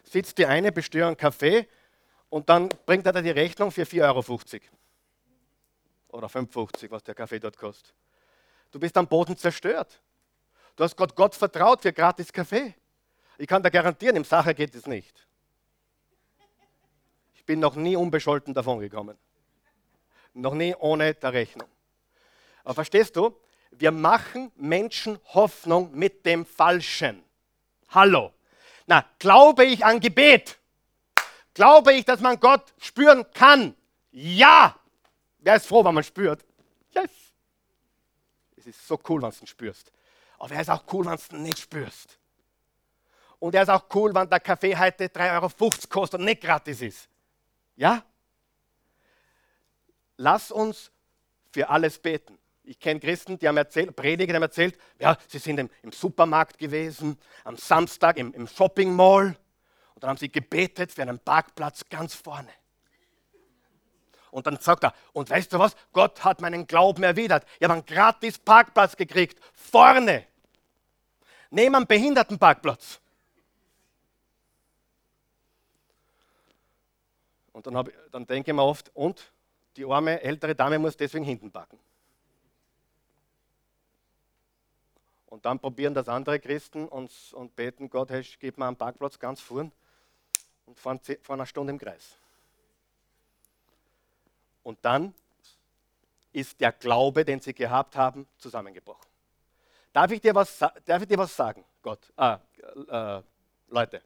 Speaker 1: sitzt dir eine, besteuer einen Kaffee und dann bringt er dir die Rechnung für 4,50 Euro. Oder 5,50, was der Kaffee dort kostet. Du bist am Boden zerstört. Du hast Gott, Gott vertraut für gratis Kaffee. Ich kann dir garantieren, im Sache geht es nicht. Ich bin noch nie unbescholten davon gekommen. Noch nie ohne der Rechnung. Aber verstehst du? Wir machen Menschen Hoffnung mit dem Falschen. Hallo. Na, glaube ich an Gebet? Glaube ich, dass man Gott spüren kann? Ja. Wer ist froh, wenn man spürt? Yes. Es ist so cool, wenn du ihn spürst. Aber er ist auch cool, wenn du ihn nicht spürst. Und er ist auch cool, wenn der Kaffee heute 3,50 Euro kostet und nicht gratis ist. Ja? Lass uns für alles beten. Ich kenne Christen, die haben erzählt, Prediger, die haben erzählt, ja, sie sind im, im Supermarkt gewesen, am Samstag im, im Shopping Mall und dann haben sie gebetet für einen Parkplatz ganz vorne. Und dann sagt er, und weißt du was, Gott hat meinen Glauben erwidert. Ich habe einen gratis Parkplatz gekriegt, vorne, neben einem Behindertenparkplatz. Und dann, ich, dann denke ich mir oft, und die arme ältere Dame muss deswegen hinten parken. Und dann probieren das andere Christen und, und beten, Gott, hey, gib mir einen Parkplatz ganz vorn und fahren, fahren eine Stunde im Kreis. Und dann ist der Glaube, den sie gehabt haben, zusammengebrochen. Darf ich dir was, darf ich dir was sagen, Gott? Ah, äh, Leute,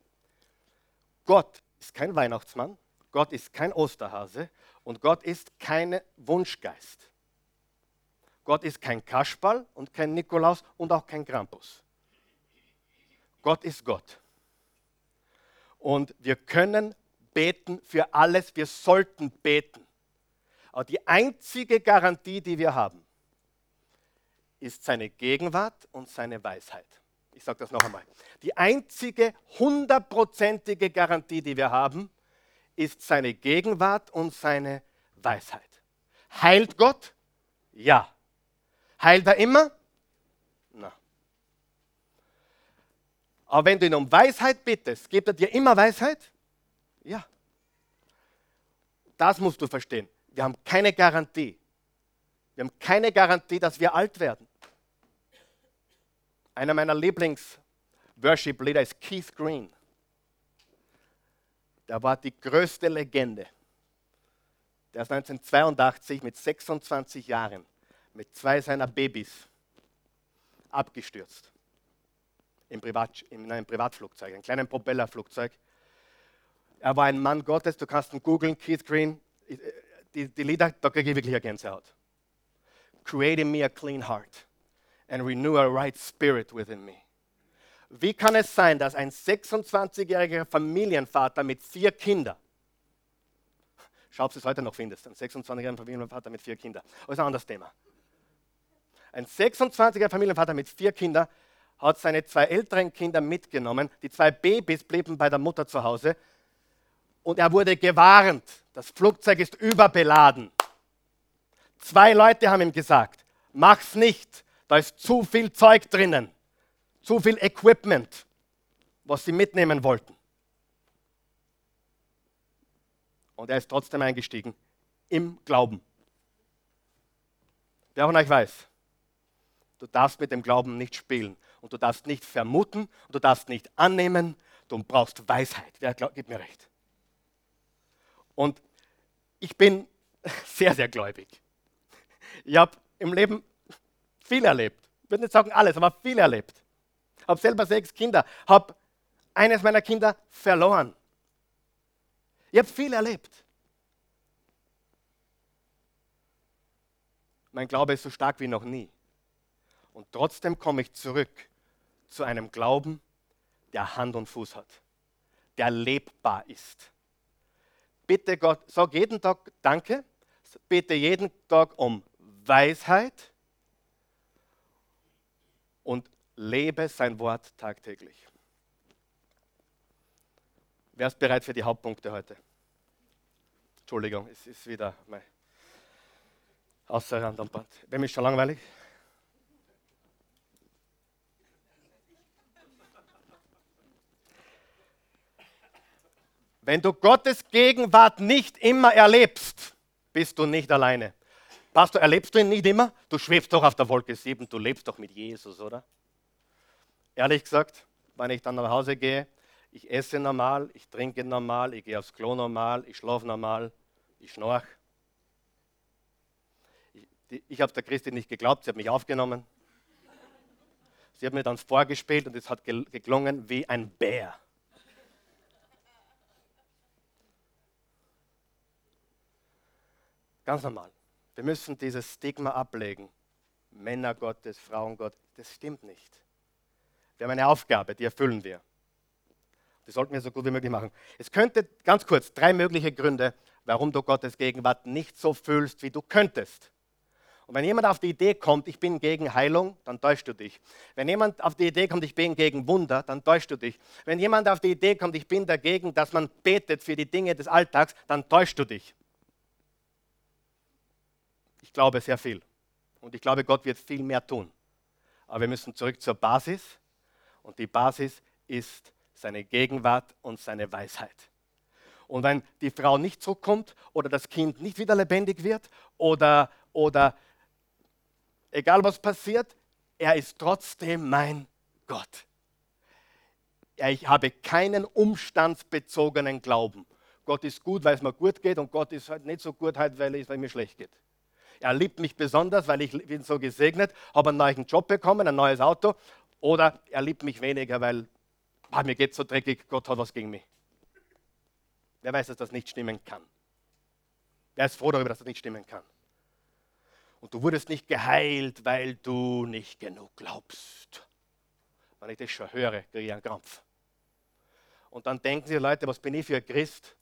Speaker 1: Gott ist kein Weihnachtsmann, Gott ist kein Osterhase und Gott ist kein Wunschgeist. Gott ist kein Kasperl und kein Nikolaus und auch kein Krampus. Gott ist Gott. Und wir können beten für alles, wir sollten beten. Aber die einzige Garantie, die wir haben, ist seine Gegenwart und seine Weisheit. Ich sage das noch einmal. Die einzige hundertprozentige Garantie, die wir haben, ist seine Gegenwart und seine Weisheit. Heilt Gott? Ja. Heilt er immer? Na. Aber wenn du ihn um Weisheit bittest, gibt er dir immer Weisheit? Ja. Das musst du verstehen. Wir haben keine Garantie. Wir haben keine Garantie, dass wir alt werden. Einer meiner Lieblings-Worship-Leader ist Keith Green. Der war die größte Legende Der ist 1982 mit 26 Jahren mit zwei seiner Babys abgestürzt. In einem Privatflugzeug, einem kleinen Propellerflugzeug. Er war ein Mann Gottes, du kannst ihn googeln, Keith Green. Die, die Lieder, da kriege ich wirklich eine Gänsehaut. Create in me a clean heart and renew a right spirit within me. Wie kann es sein, dass ein 26-jähriger Familienvater mit vier Kindern, schau, ob du es heute noch findest, ein 26-jähriger Familienvater mit vier Kindern, das ist ein anderes Thema. Ein 26-jähriger Familienvater mit vier Kindern hat seine zwei älteren Kinder mitgenommen. Die zwei Babys blieben bei der Mutter zu Hause. Und er wurde gewarnt, das Flugzeug ist überbeladen. Zwei Leute haben ihm gesagt, mach's nicht, da ist zu viel Zeug drinnen, zu viel Equipment, was sie mitnehmen wollten. Und er ist trotzdem eingestiegen im Glauben. Wer von euch weiß, du darfst mit dem Glauben nicht spielen und du darfst nicht vermuten und du darfst nicht annehmen, du brauchst Weisheit. Wer gibt mir recht? Und ich bin sehr, sehr gläubig. Ich habe im Leben viel erlebt. Ich würde nicht sagen alles, aber viel erlebt. Habe selber sechs Kinder, habe eines meiner Kinder verloren. Ich habe viel erlebt. Mein Glaube ist so stark wie noch nie. Und trotzdem komme ich zurück zu einem Glauben, der Hand und Fuß hat, der lebbar ist. Bitte Gott, sag jeden Tag Danke, bitte jeden Tag um Weisheit und lebe sein Wort tagtäglich. Wer ist bereit für die Hauptpunkte heute? Entschuldigung, es ist wieder mein außer Rand am Band. Wem ist schon langweilig? Wenn du Gottes Gegenwart nicht immer erlebst, bist du nicht alleine. Pastor, erlebst du ihn nicht immer? Du schwebst doch auf der Wolke 7, du lebst doch mit Jesus, oder? Ehrlich gesagt, wenn ich dann nach Hause gehe, ich esse normal, ich trinke normal, ich gehe aufs Klo normal, ich schlafe normal, ich schnorch. Ich, ich habe der Christi nicht geglaubt, sie hat mich aufgenommen. Sie hat mir dann vorgespielt und es hat geklungen wie ein Bär. Ganz normal. Wir müssen dieses Stigma ablegen. Männer Gottes, Frauen Gott, das stimmt nicht. Wir haben eine Aufgabe, die erfüllen wir. Das sollten wir so gut wie möglich machen. Es könnte ganz kurz drei mögliche Gründe, warum du Gottes Gegenwart nicht so fühlst, wie du könntest. Und wenn jemand auf die Idee kommt, ich bin gegen Heilung, dann täuschst du dich. Wenn jemand auf die Idee kommt, ich bin gegen Wunder, dann täuschst du dich. Wenn jemand auf die Idee kommt, ich bin dagegen, dass man betet für die Dinge des Alltags, dann täuschst du dich. Ich glaube sehr viel. Und ich glaube, Gott wird viel mehr tun. Aber wir müssen zurück zur Basis. Und die Basis ist seine Gegenwart und seine Weisheit. Und wenn die Frau nicht zurückkommt oder das Kind nicht wieder lebendig wird oder, oder egal was passiert, er ist trotzdem mein Gott. Ich habe keinen umstandsbezogenen Glauben. Gott ist gut, weil es mir gut geht und Gott ist halt nicht so gut, halt, weil es mir schlecht geht. Er liebt mich besonders, weil ich bin so gesegnet, habe einen neuen Job bekommen, ein neues Auto. Oder er liebt mich weniger, weil ah, mir geht so dreckig, Gott hat was gegen mich. Wer weiß, dass das nicht stimmen kann? Wer ist froh darüber, dass das nicht stimmen kann? Und du wurdest nicht geheilt, weil du nicht genug glaubst. Wenn ich das schon höre, kriege ich einen Krampf. Und dann denken sie Leute, was bin ich für ein Christ?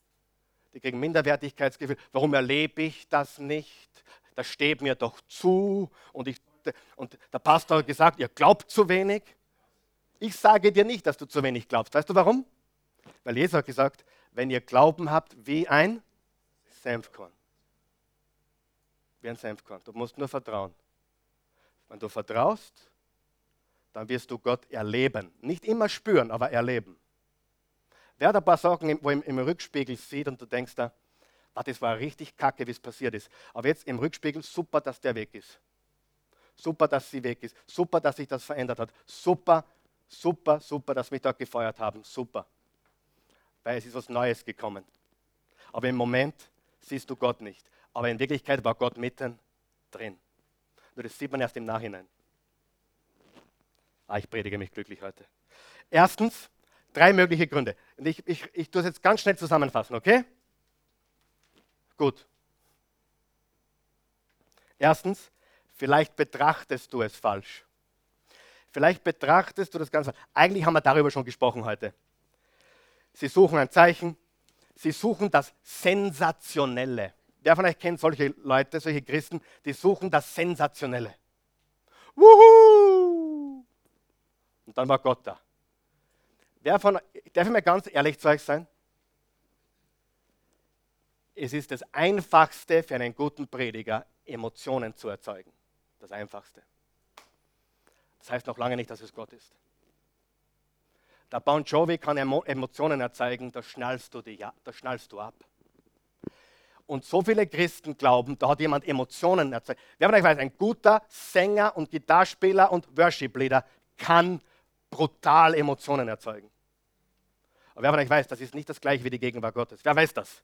Speaker 1: Die kriegen Minderwertigkeitsgefühl. Warum erlebe ich das nicht? das steht mir doch zu. Und, ich, und der Pastor hat gesagt, ihr glaubt zu wenig. Ich sage dir nicht, dass du zu wenig glaubst. Weißt du warum? Weil Jesus hat gesagt, wenn ihr Glauben habt wie ein Senfkorn. Wie ein Senfkorn. Du musst nur vertrauen. Wenn du vertraust, dann wirst du Gott erleben. Nicht immer spüren, aber erleben. Wer hat ein paar Sachen, wo im, im Rückspiegel sieht und du denkst da, das war richtig kacke, wie es passiert ist. Aber jetzt im Rückspiegel, super, dass der weg ist. Super, dass sie weg ist. Super, dass sich das verändert hat. Super, super, super, dass mich dort gefeuert haben. Super. Weil es ist was Neues gekommen. Aber im Moment siehst du Gott nicht. aber in Wirklichkeit war Gott mitten drin. Nur das sieht man erst im Nachhinein. Ah, ich predige mich glücklich heute. Erstens, drei mögliche Gründe. Und ich, ich, ich tue es jetzt ganz schnell zusammenfassen, okay? Gut. Erstens, vielleicht betrachtest du es falsch. Vielleicht betrachtest du das Ganze. Eigentlich haben wir darüber schon gesprochen heute. Sie suchen ein Zeichen, sie suchen das Sensationelle. Wer von euch kennt solche Leute, solche Christen, die suchen das Sensationelle. Wuhu! Und dann war Gott da. Wer von, darf ich mal ganz ehrlich zu euch sein? Es ist das Einfachste für einen guten Prediger, Emotionen zu erzeugen. Das Einfachste. Das heißt noch lange nicht, dass es Gott ist. Der Bon Jovi kann Emotionen erzeugen, da schnallst du, die, da schnallst du ab. Und so viele Christen glauben, da hat jemand Emotionen erzeugt. Wer von euch weiß, ein guter Sänger und Gitarrspieler und Worship-Leader kann brutal Emotionen erzeugen. Aber wer von euch weiß, das ist nicht das gleiche wie die Gegenwart Gottes. Wer weiß das?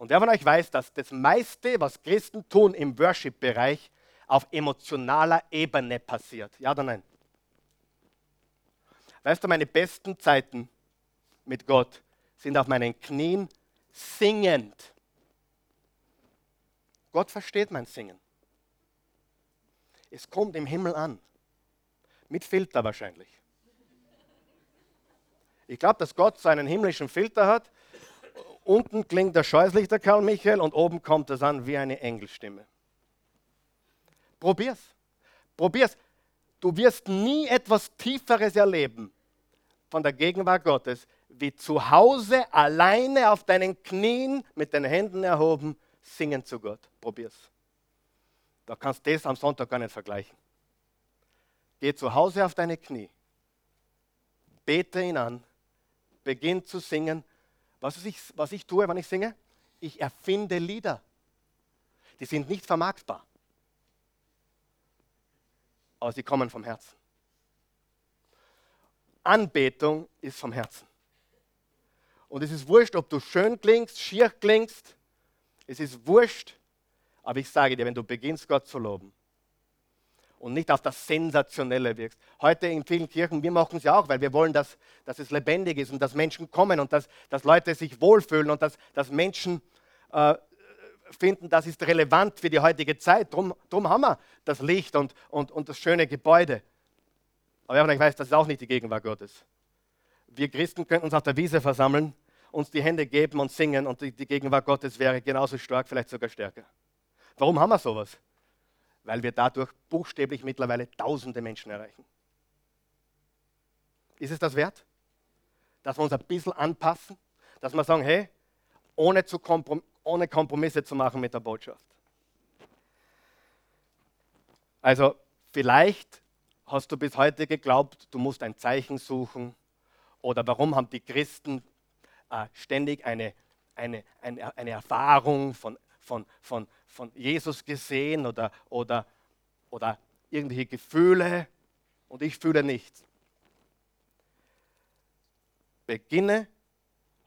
Speaker 1: Und wer von euch weiß, dass das meiste, was Christen tun im Worship-Bereich, auf emotionaler Ebene passiert? Ja oder nein? Weißt du, meine besten Zeiten mit Gott sind auf meinen Knien singend. Gott versteht mein Singen. Es kommt im Himmel an. Mit Filter wahrscheinlich. Ich glaube, dass Gott seinen himmlischen Filter hat Unten klingt er scheußlich, der Karl Michael, und oben kommt es an wie eine Engelstimme. Probier's. Probier's. Du wirst nie etwas Tieferes erleben von der Gegenwart Gottes, wie zu Hause alleine auf deinen Knien mit den Händen erhoben singen zu Gott. Probier's. Da kannst du das am Sonntag gar nicht vergleichen. Geh zu Hause auf deine Knie, bete ihn an, beginn zu singen was ich, was ich tue, wenn ich singe? Ich erfinde Lieder. Die sind nicht vermarktbar. Aber sie kommen vom Herzen. Anbetung ist vom Herzen. Und es ist wurscht, ob du schön klingst, schier klingst. Es ist wurscht. Aber ich sage dir, wenn du beginnst, Gott zu loben, und nicht auf das Sensationelle wirkst. Heute in vielen Kirchen, wir machen es ja auch, weil wir wollen, dass, dass es lebendig ist und dass Menschen kommen und dass, dass Leute sich wohlfühlen und dass, dass Menschen äh, finden, das ist relevant für die heutige Zeit. Darum drum haben wir das Licht und, und, und das schöne Gebäude. Aber ich weiß, das ist auch nicht die Gegenwart Gottes. Wir Christen könnten uns auf der Wiese versammeln, uns die Hände geben und singen und die, die Gegenwart Gottes wäre genauso stark, vielleicht sogar stärker. Warum haben wir sowas? Weil wir dadurch buchstäblich mittlerweile tausende Menschen erreichen. Ist es das wert? Dass wir uns ein bisschen anpassen, dass wir sagen, hey, ohne, zu Komprom ohne Kompromisse zu machen mit der Botschaft. Also vielleicht hast du bis heute geglaubt, du musst ein Zeichen suchen oder warum haben die Christen äh, ständig eine, eine, eine, eine Erfahrung von, von, von, von Jesus gesehen oder, oder, oder irgendwelche Gefühle und ich fühle nichts. Beginne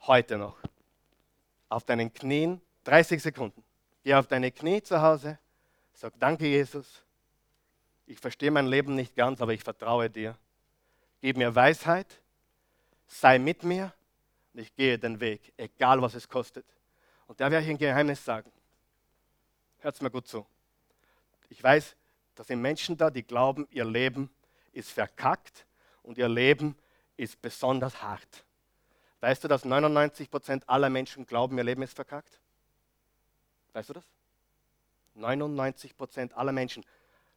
Speaker 1: heute noch auf deinen Knien, 30 Sekunden. Geh auf deine Knie zu Hause, sag Danke, Jesus. Ich verstehe mein Leben nicht ganz, aber ich vertraue dir. Gib mir Weisheit, sei mit mir und ich gehe den Weg, egal was es kostet. Und da werde ich ein Geheimnis sagen. Hört mir gut zu. Ich weiß, da sind Menschen da, die glauben, ihr Leben ist verkackt und ihr Leben ist besonders hart. Weißt du, dass 99% aller Menschen glauben, ihr Leben ist verkackt? Weißt du das? 99% aller Menschen.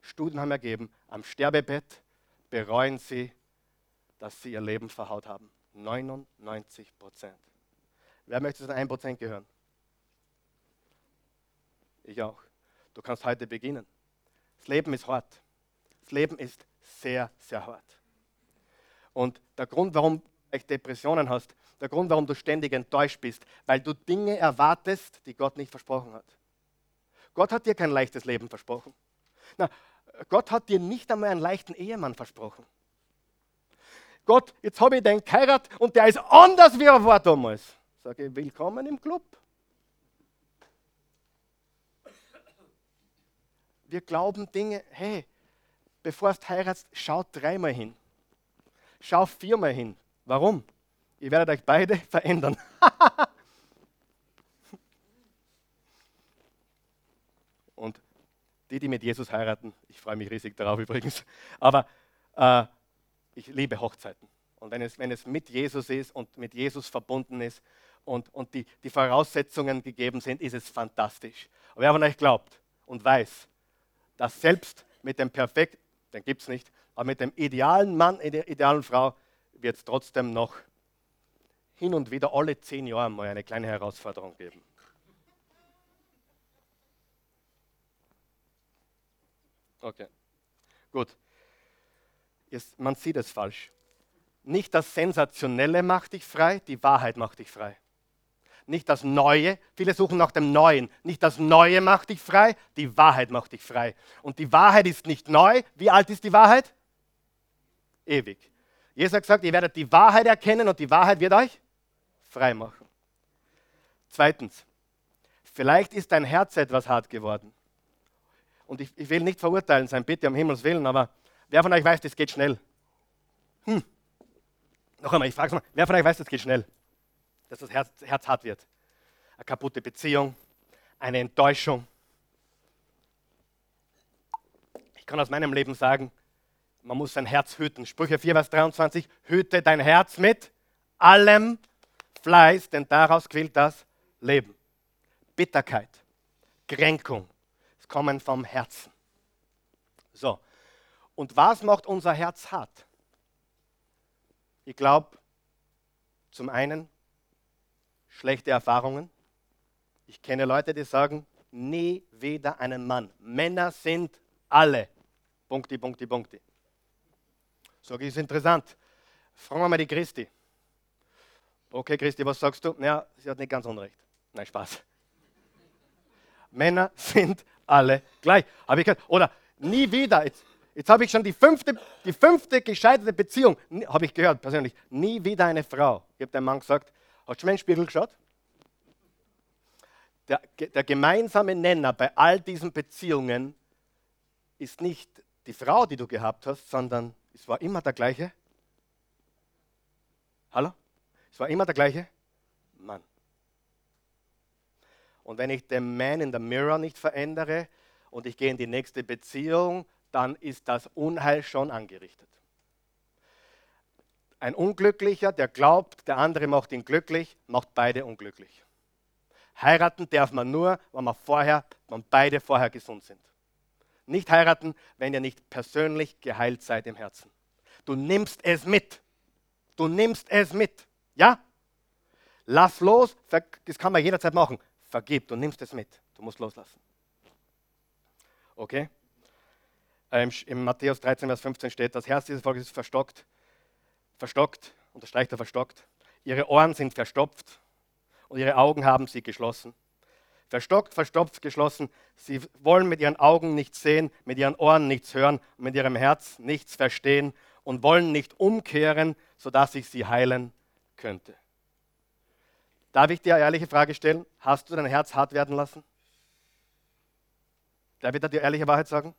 Speaker 1: Studien haben ergeben, am Sterbebett bereuen sie, dass sie ihr Leben verhaut haben. 99% Wer möchte zu den 1% gehören? Ich auch. Du kannst heute beginnen. Das Leben ist hart. Das Leben ist sehr, sehr hart. Und der Grund, warum du Depressionen hast, der Grund, warum du ständig enttäuscht bist, weil du Dinge erwartest, die Gott nicht versprochen hat. Gott hat dir kein leichtes Leben versprochen. Na, Gott hat dir nicht einmal einen leichten Ehemann versprochen. Gott, jetzt habe ich den geheiratet und der ist anders, wie er war damals. Sage ich, willkommen im Club. Wir glauben Dinge, hey, bevor du heiratst, schau dreimal hin. Schau viermal hin. Warum? Ihr werdet euch beide verändern. Und die, die mit Jesus heiraten, ich freue mich riesig darauf übrigens, aber äh, ich liebe Hochzeiten. Und wenn es, wenn es mit Jesus ist und mit Jesus verbunden ist und, und die, die Voraussetzungen gegeben sind, ist es fantastisch. Aber wer von euch glaubt und weiß, dass selbst mit dem perfekten, den gibt es nicht, aber mit dem idealen Mann, der idealen Frau wird es trotzdem noch hin und wieder alle zehn Jahre mal eine kleine Herausforderung geben. Okay, gut. Jetzt, man sieht es falsch. Nicht das Sensationelle macht dich frei, die Wahrheit macht dich frei. Nicht das Neue, viele suchen nach dem Neuen. Nicht das Neue macht dich frei, die Wahrheit macht dich frei. Und die Wahrheit ist nicht neu. Wie alt ist die Wahrheit? Ewig. Jesus hat gesagt, ihr werdet die Wahrheit erkennen und die Wahrheit wird euch frei machen. Zweitens, vielleicht ist dein Herz etwas hart geworden. Und ich, ich will nicht verurteilen sein, bitte um Himmels Willen, aber wer von euch weiß, das geht schnell? Hm. Noch einmal, ich frage es mal, wer von euch weiß, das geht schnell? Dass das Herz, Herz hart wird. Eine kaputte Beziehung, eine Enttäuschung. Ich kann aus meinem Leben sagen, man muss sein Herz hüten. Sprüche 4, Vers 23, hüte dein Herz mit allem Fleiß, denn daraus quillt das Leben. Bitterkeit, Kränkung, es kommen vom Herzen. So, und was macht unser Herz hart? Ich glaube, zum einen schlechte Erfahrungen. Ich kenne Leute, die sagen, nie wieder einen Mann. Männer sind alle. Punkti, Punkti, Punkti. Sag ich, ist interessant. Fragen wir mal die Christi. Okay, Christi, was sagst du? Ja, sie hat nicht ganz unrecht. Nein, Spaß. Männer sind alle gleich. Habe ich gehört. Oder nie wieder. Jetzt, jetzt habe ich schon die fünfte, die fünfte gescheiterte Beziehung. Habe ich gehört persönlich. Nie wieder eine Frau. Ich habe dem Mann gesagt, hast du mir in den Spiegel geschaut? Der, der gemeinsame Nenner bei all diesen Beziehungen ist nicht die Frau, die du gehabt hast, sondern es war immer der gleiche. Hallo? Es war immer der gleiche Mann. Und wenn ich den Man in the Mirror nicht verändere und ich gehe in die nächste Beziehung, dann ist das Unheil schon angerichtet. Ein Unglücklicher, der glaubt, der andere macht ihn glücklich, macht beide unglücklich. Heiraten darf man nur, wenn, man vorher, wenn beide vorher gesund sind. Nicht heiraten, wenn ihr nicht persönlich geheilt seid im Herzen. Du nimmst es mit. Du nimmst es mit. Ja? Lass los, das kann man jederzeit machen vergib, du nimmst es mit. Du musst loslassen. Okay? Ähm, Im Matthäus 13, Vers 15 steht, das Herz dieses Volkes ist verstockt, verstockt, unterstreicht er verstockt. Ihre Ohren sind verstopft und ihre Augen haben sie geschlossen. Verstockt, verstopft, geschlossen. Sie wollen mit ihren Augen nichts sehen, mit ihren Ohren nichts hören, mit ihrem Herz nichts verstehen und wollen nicht umkehren, sodass ich sie heilen könnte. Darf ich dir eine ehrliche Frage stellen? Hast du dein Herz hart werden lassen? Darf ich dir ehrliche Wahrheit sagen?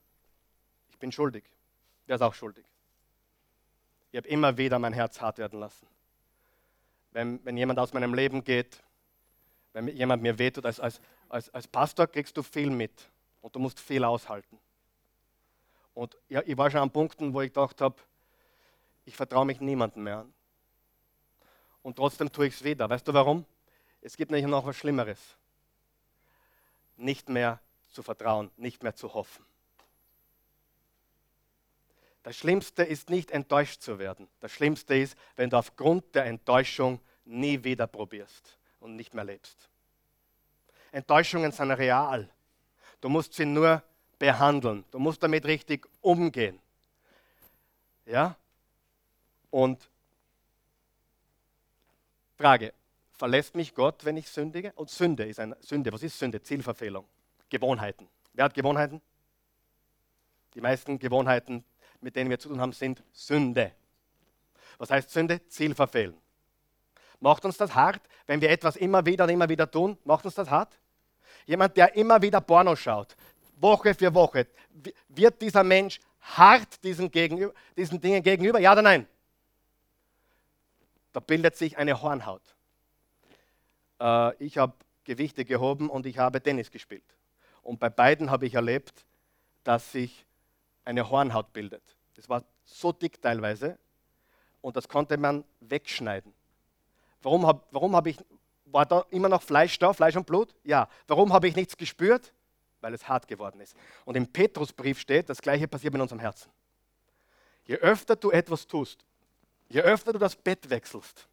Speaker 1: Ich bin schuldig. Wer ist auch schuldig? Ich habe immer wieder mein Herz hart werden lassen. Wenn, wenn jemand aus meinem Leben geht, wenn jemand mir wehtut, als, als, als, als Pastor kriegst du viel mit und du musst viel aushalten. Und ja, ich war schon an Punkten, wo ich gedacht habe, ich vertraue mich niemandem mehr an. Und trotzdem tue ich es wieder. Weißt du warum? Es gibt nämlich noch was Schlimmeres. Nicht mehr zu vertrauen, nicht mehr zu hoffen. Das Schlimmste ist nicht enttäuscht zu werden. Das Schlimmste ist, wenn du aufgrund der Enttäuschung nie wieder probierst und nicht mehr lebst. Enttäuschungen sind real. Du musst sie nur behandeln. Du musst damit richtig umgehen. Ja? Und Frage, Verlässt mich Gott, wenn ich sündige? Und Sünde ist eine Sünde. Was ist Sünde? Zielverfehlung. Gewohnheiten. Wer hat Gewohnheiten? Die meisten Gewohnheiten, mit denen wir zu tun haben, sind Sünde. Was heißt Sünde? Zielverfehlen. Macht uns das hart, wenn wir etwas immer wieder und immer wieder tun? Macht uns das hart? Jemand, der immer wieder Porno schaut, Woche für Woche, wird dieser Mensch hart diesen, gegenüber, diesen Dingen gegenüber? Ja oder nein? Da bildet sich eine Hornhaut. Äh, ich habe Gewichte gehoben und ich habe Tennis gespielt. Und bei beiden habe ich erlebt, dass sich eine Hornhaut bildet. Das war so dick teilweise und das konnte man wegschneiden. Warum habe warum hab ich, war da immer noch Fleisch da, Fleisch und Blut? Ja. Warum habe ich nichts gespürt? Weil es hart geworden ist. Und im Petrusbrief steht, das gleiche passiert mit unserem Herzen. Je öfter du etwas tust, je öfter du das Bett wechselst,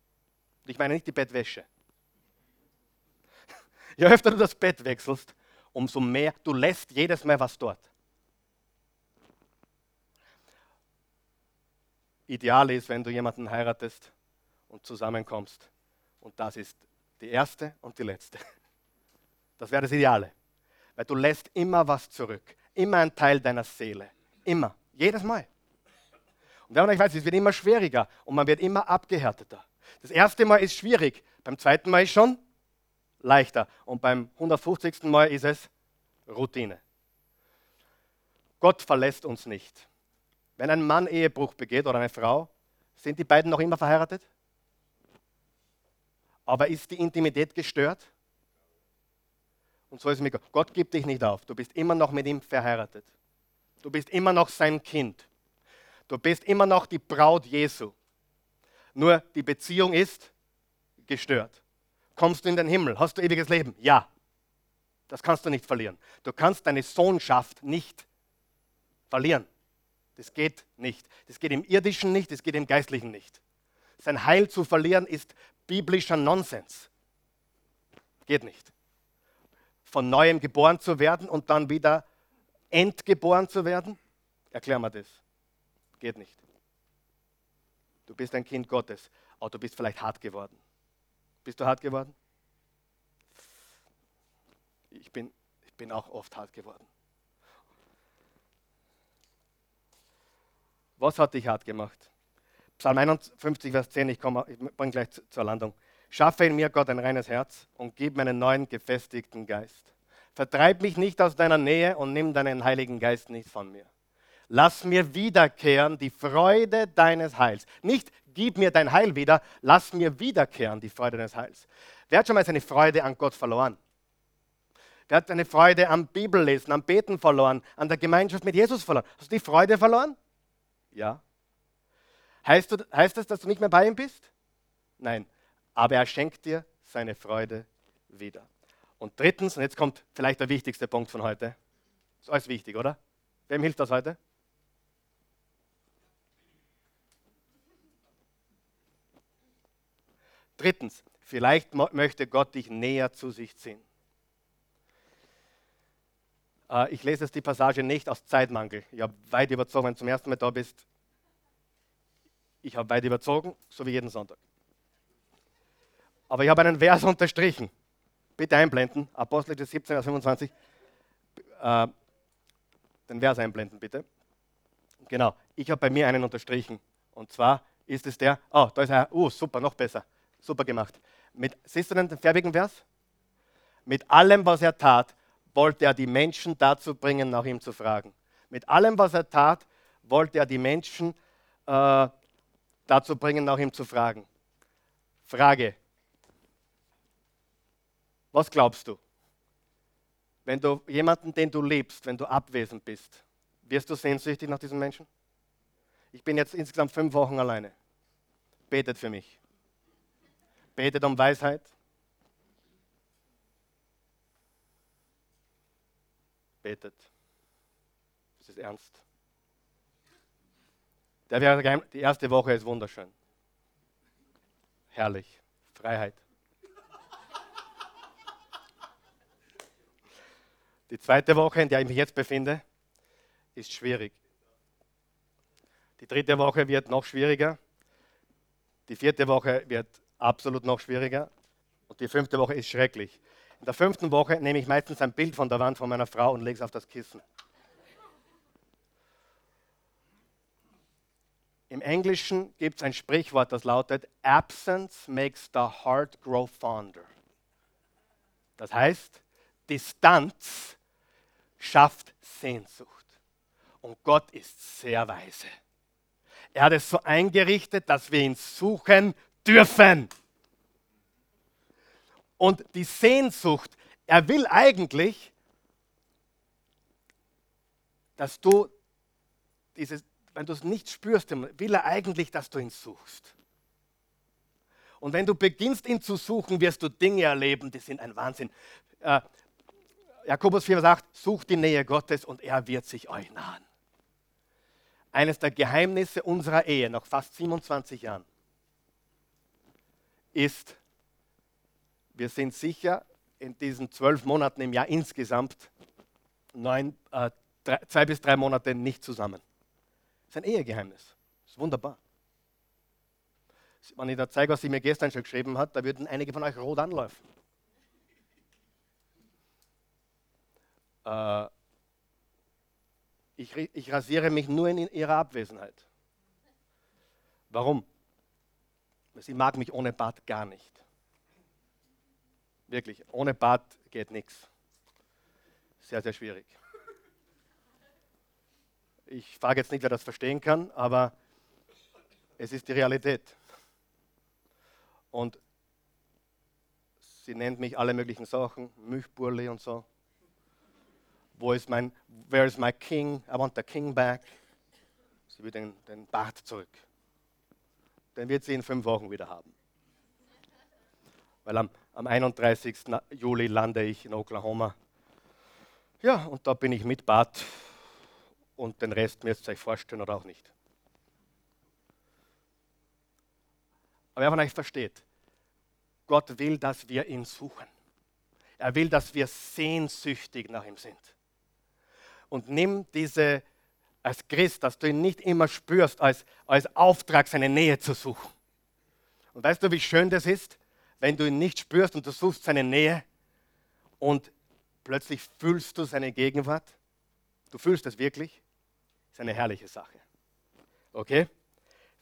Speaker 1: ich meine nicht die Bettwäsche, je öfter du das Bett wechselst, umso mehr, du lässt jedes Mal was dort. Ideal ist, wenn du jemanden heiratest und zusammenkommst. Und das ist die erste und die letzte. Das wäre das Ideale. Weil du lässt immer was zurück. Immer ein Teil deiner Seele. Immer. Jedes Mal. Und wenn man weiß, es wird immer schwieriger und man wird immer abgehärteter. Das erste Mal ist schwierig, beim zweiten Mal ist schon leichter und beim 150. Mal ist es Routine. Gott verlässt uns nicht. Wenn ein Mann Ehebruch begeht oder eine Frau, sind die beiden noch immer verheiratet? Aber ist die Intimität gestört? Und so ist es mit Gott. Gott gibt dich nicht auf. Du bist immer noch mit ihm verheiratet. Du bist immer noch sein Kind. Du bist immer noch die Braut Jesu. Nur die Beziehung ist gestört. Kommst du in den Himmel? Hast du ewiges Leben? Ja. Das kannst du nicht verlieren. Du kannst deine Sohnschaft nicht verlieren. Das geht nicht. Das geht im irdischen nicht, das geht im geistlichen nicht. Sein Heil zu verlieren ist biblischer Nonsens. Geht nicht. Von neuem geboren zu werden und dann wieder entgeboren zu werden, erklär mal das. Geht nicht. Du bist ein Kind Gottes, aber du bist vielleicht hart geworden. Bist du hart geworden? Ich bin, ich bin auch oft hart geworden. Was hat dich hart gemacht? Psalm 51, Vers 10, ich, komme, ich bringe gleich zur Landung. Schaffe in mir, Gott, ein reines Herz und gib mir einen neuen, gefestigten Geist. Vertreib mich nicht aus deiner Nähe und nimm deinen Heiligen Geist nicht von mir. Lass mir wiederkehren die Freude deines Heils. Nicht gib mir dein Heil wieder, lass mir wiederkehren die Freude deines Heils. Wer hat schon mal seine Freude an Gott verloren? Wer hat seine Freude am Bibellesen, am Beten verloren, an der Gemeinschaft mit Jesus verloren? Hast du die Freude verloren? Ja. Heißt, du, heißt das, dass du nicht mehr bei ihm bist? Nein. Aber er schenkt dir seine Freude wieder. Und drittens, und jetzt kommt vielleicht der wichtigste Punkt von heute. Ist alles wichtig, oder? Wem hilft das heute? Drittens, vielleicht möchte Gott dich näher zu sich ziehen. Äh, ich lese jetzt die Passage nicht aus Zeitmangel. Ich habe weit überzogen, wenn du zum ersten Mal da bist. Ich habe weit überzogen, so wie jeden Sonntag. Aber ich habe einen Vers unterstrichen. Bitte einblenden. Apostel 17, Vers 25. Äh, den Vers einblenden, bitte. Genau. Ich habe bei mir einen unterstrichen. Und zwar ist es der, oh, da ist er, oh, super, noch besser. Super gemacht. Mit, siehst du den, den färbigen Vers? Mit allem, was er tat, wollte er die Menschen dazu bringen, nach ihm zu fragen. Mit allem, was er tat, wollte er die Menschen äh, dazu bringen, nach ihm zu fragen. Frage. Was glaubst du? Wenn du jemanden, den du liebst, wenn du abwesend bist, wirst du sehnsüchtig nach diesem Menschen? Ich bin jetzt insgesamt fünf Wochen alleine. Betet für mich. Betet um Weisheit. Betet. Das ist ernst. Die erste Woche ist wunderschön. Herrlich. Freiheit. Die zweite Woche, in der ich mich jetzt befinde, ist schwierig. Die dritte Woche wird noch schwieriger. Die vierte Woche wird absolut noch schwieriger. Und die fünfte Woche ist schrecklich. In der fünften Woche nehme ich meistens ein Bild von der Wand von meiner Frau und lege es auf das Kissen. Im Englischen gibt es ein Sprichwort, das lautet, Absence makes the heart grow fonder. Das heißt, Distanz schafft Sehnsucht. Und Gott ist sehr weise. Er hat es so eingerichtet, dass wir ihn suchen dürfen. Und die Sehnsucht, er will eigentlich, dass du dieses, wenn du es nicht spürst, will er eigentlich, dass du ihn suchst. Und wenn du beginnst, ihn zu suchen, wirst du Dinge erleben, die sind ein Wahnsinn. Äh, Jakobus 4 sagt, sucht die Nähe Gottes und er wird sich euch nahen. Eines der Geheimnisse unserer Ehe nach fast 27 Jahren ist, wir sind sicher in diesen zwölf Monaten im Jahr insgesamt neun, äh, drei, zwei bis drei Monate nicht zusammen. Das ist ein Ehegeheimnis. Das ist wunderbar. Wenn ich da zeige, was sie mir gestern schon geschrieben hat, da würden einige von euch rot anlaufen. Äh, ich, ich rasiere mich nur in ihrer Abwesenheit. Warum? Sie mag mich ohne Bart gar nicht. Wirklich, ohne Bart geht nichts. Sehr, sehr schwierig. Ich frage jetzt nicht, wer das verstehen kann, aber es ist die Realität. Und sie nennt mich alle möglichen Sachen, Milchburli und so. Wo ist mein, where is my king? I want the king back. Sie will den, den Bart zurück. Den wird sie in fünf Wochen wieder haben. Weil am, am 31. Juli lande ich in Oklahoma. Ja, und da bin ich mit Bart und den Rest müsst ihr euch vorstellen oder auch nicht. Aber wer von euch versteht, Gott will, dass wir ihn suchen. Er will, dass wir sehnsüchtig nach ihm sind. Und nimm diese als Christ, dass du ihn nicht immer spürst, als, als Auftrag, seine Nähe zu suchen. Und weißt du, wie schön das ist, wenn du ihn nicht spürst und du suchst seine Nähe und plötzlich fühlst du seine Gegenwart? Du fühlst es wirklich? ist eine herrliche Sache. Okay?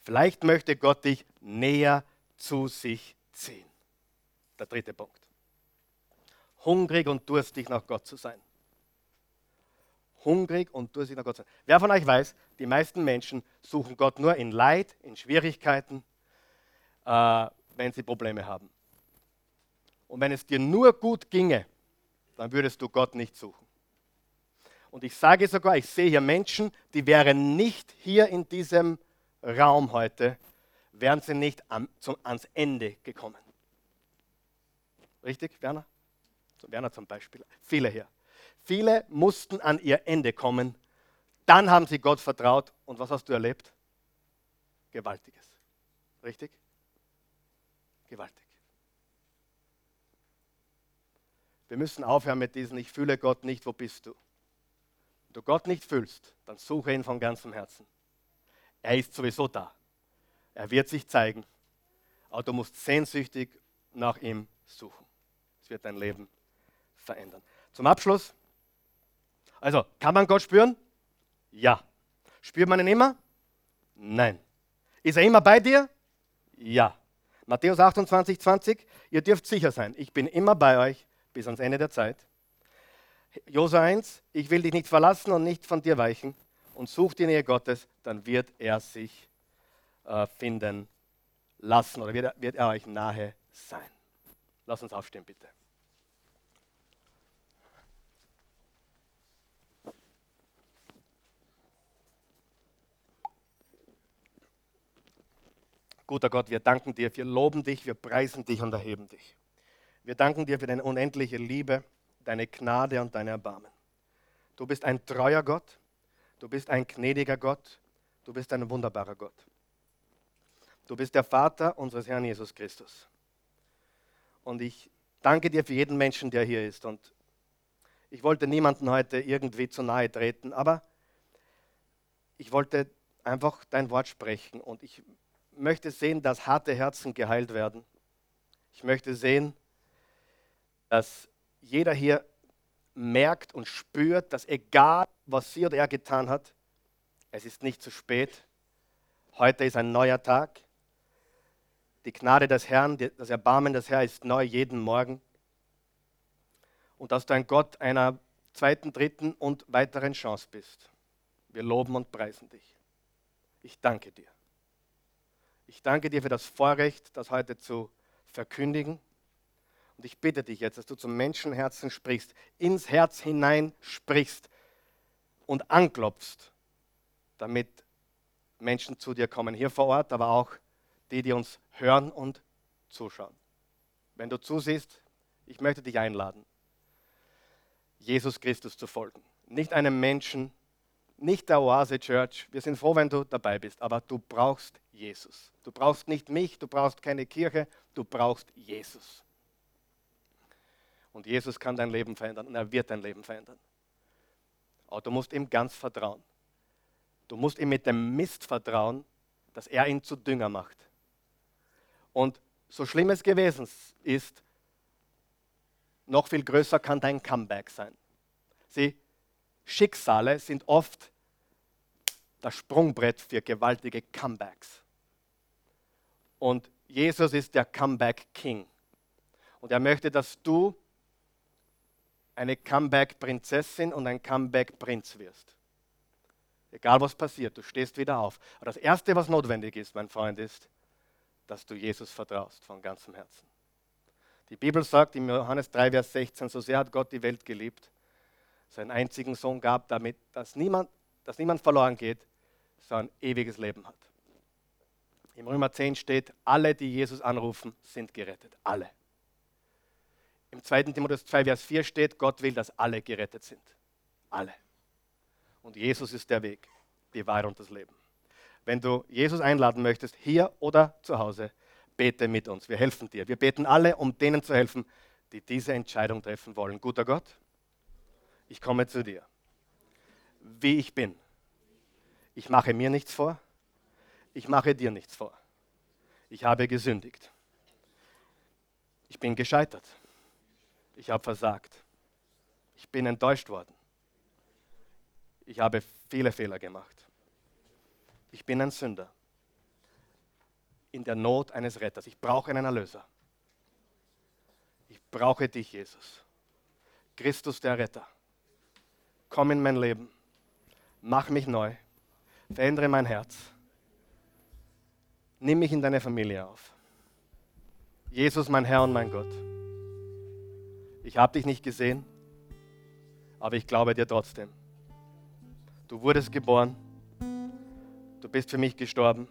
Speaker 1: Vielleicht möchte Gott dich näher zu sich ziehen. Der dritte Punkt. Hungrig und durstig nach Gott zu sein. Hungrig und durstig nach Gott zu sein. Wer von euch weiß, die meisten Menschen suchen Gott nur in Leid, in Schwierigkeiten, äh, wenn sie Probleme haben. Und wenn es dir nur gut ginge, dann würdest du Gott nicht suchen. Und ich sage sogar, ich sehe hier Menschen, die wären nicht hier in diesem Raum heute, wären sie nicht am, zum, ans Ende gekommen. Richtig, Werner? Werner zum Beispiel. Viele hier. Viele mussten an ihr Ende kommen. Dann haben sie Gott vertraut. Und was hast du erlebt? Gewaltiges. Richtig? Gewaltig. Wir müssen aufhören mit diesen, ich fühle Gott nicht, wo bist du? Wenn du Gott nicht fühlst, dann suche ihn von ganzem Herzen. Er ist sowieso da. Er wird sich zeigen. Aber du musst sehnsüchtig nach ihm suchen. Es wird dein Leben verändern. Zum Abschluss. Also, kann man Gott spüren? Ja. Spürt man ihn immer? Nein. Ist er immer bei dir? Ja. Matthäus 28, 20. Ihr dürft sicher sein, ich bin immer bei euch bis ans Ende der Zeit. Josua 1, ich will dich nicht verlassen und nicht von dir weichen und such die Nähe Gottes, dann wird er sich äh, finden lassen oder wird wird er euch nahe sein. Lass uns aufstehen, bitte. Guter Gott, wir danken dir, wir loben dich, wir preisen dich und erheben dich. Wir danken dir für deine unendliche Liebe deine Gnade und dein Erbarmen. Du bist ein treuer Gott, du bist ein gnädiger Gott, du bist ein wunderbarer Gott. Du bist der Vater unseres Herrn Jesus Christus. Und ich danke dir für jeden Menschen, der hier ist. Und ich wollte niemanden heute irgendwie zu nahe treten, aber ich wollte einfach dein Wort sprechen. Und ich möchte sehen, dass harte Herzen geheilt werden. Ich möchte sehen, dass jeder hier merkt und spürt, dass egal, was sie oder er getan hat, es ist nicht zu spät. Heute ist ein neuer Tag. Die Gnade des Herrn, das Erbarmen des Herrn ist neu jeden Morgen. Und dass du ein Gott einer zweiten, dritten und weiteren Chance bist. Wir loben und preisen dich. Ich danke dir. Ich danke dir für das Vorrecht, das heute zu verkündigen. Und ich bitte dich jetzt, dass du zum Menschenherzen sprichst, ins Herz hinein sprichst und anklopfst, damit Menschen zu dir kommen, hier vor Ort, aber auch die, die uns hören und zuschauen. Wenn du zusiehst, ich möchte dich einladen, Jesus Christus zu folgen. Nicht einem Menschen, nicht der Oase Church. Wir sind froh, wenn du dabei bist, aber du brauchst Jesus. Du brauchst nicht mich, du brauchst keine Kirche, du brauchst Jesus. Und Jesus kann dein Leben verändern und er wird dein Leben verändern. Aber du musst ihm ganz vertrauen. Du musst ihm mit dem Mist vertrauen, dass er ihn zu Dünger macht. Und so schlimm es gewesen ist, noch viel größer kann dein Comeback sein. Sie, Schicksale sind oft das Sprungbrett für gewaltige Comebacks. Und Jesus ist der Comeback King. Und er möchte, dass du eine Comeback-Prinzessin und ein Comeback-Prinz wirst. Egal was passiert, du stehst wieder auf. Aber das Erste, was notwendig ist, mein Freund, ist, dass du Jesus vertraust von ganzem Herzen. Die Bibel sagt im Johannes 3, Vers 16, so sehr hat Gott die Welt geliebt, seinen einzigen Sohn gab, damit dass niemand, dass niemand verloren geht, sondern ewiges Leben hat. Im Römer 10 steht, alle, die Jesus anrufen, sind gerettet. Alle. Im 2. Timotheus 2, Vers 4 steht, Gott will, dass alle gerettet sind. Alle. Und Jesus ist der Weg, die Wahrheit und das Leben. Wenn du Jesus einladen möchtest, hier oder zu Hause, bete mit uns. Wir helfen dir. Wir beten alle, um denen zu helfen, die diese Entscheidung treffen wollen. Guter Gott, ich komme zu dir, wie ich bin. Ich mache mir nichts vor, ich mache dir nichts vor. Ich habe gesündigt. Ich bin gescheitert. Ich habe versagt. Ich bin enttäuscht worden. Ich habe viele Fehler gemacht. Ich bin ein Sünder. In der Not eines Retters. Ich brauche einen Erlöser. Ich brauche dich, Jesus. Christus der Retter komm in mein Leben, mach mich neu, verändere mein Herz, nimm mich in deine Familie auf. Jesus, mein Herr und mein Gott, ich habe dich nicht gesehen, aber ich glaube dir trotzdem. Du wurdest geboren, du bist für mich gestorben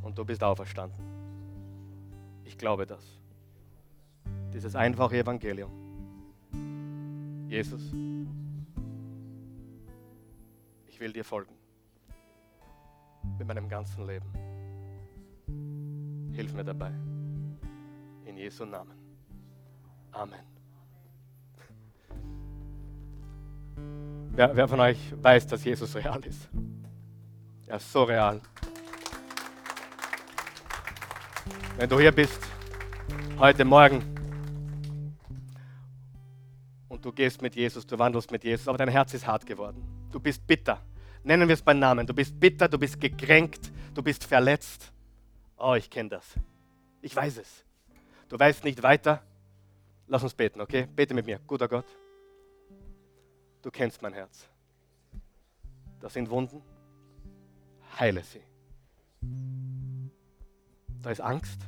Speaker 1: und du bist auferstanden. Ich glaube das. Dieses einfache Evangelium. Jesus, ich will dir folgen. Mit meinem ganzen Leben. Hilf mir dabei. In Jesu Namen. Amen. Wer, wer von euch weiß, dass Jesus real ist? Er ist so real. Wenn du hier bist, heute Morgen, und du gehst mit Jesus, du wandelst mit Jesus, aber dein Herz ist hart geworden Du bist bitter. Nennen wir es beim Namen. Du bist bitter, du bist gekränkt, du bist verletzt. Oh, ich kenne das. Ich weiß es. Du weißt nicht weiter. Lass uns beten, okay? Bete mit mir. Guter Gott, du kennst mein Herz. Das sind Wunden. Heile sie. Da ist Angst.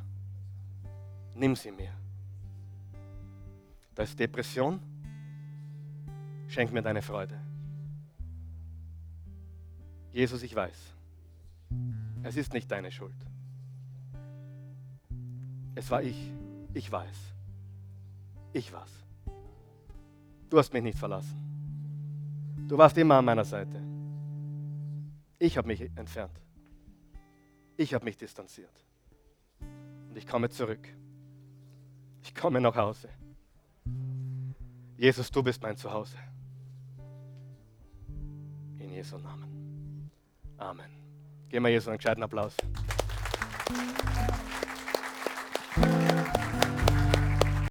Speaker 1: Nimm sie mir. Da ist Depression. Schenk mir deine Freude. Jesus, ich weiß, es ist nicht deine Schuld. Es war ich. Ich weiß. Ich war's. Du hast mich nicht verlassen. Du warst immer an meiner Seite. Ich habe mich entfernt. Ich habe mich distanziert. Und ich komme zurück. Ich komme nach Hause. Jesus, du bist mein Zuhause. In Jesu Namen. Amen. Geben wir Jesus einen gescheiten Applaus.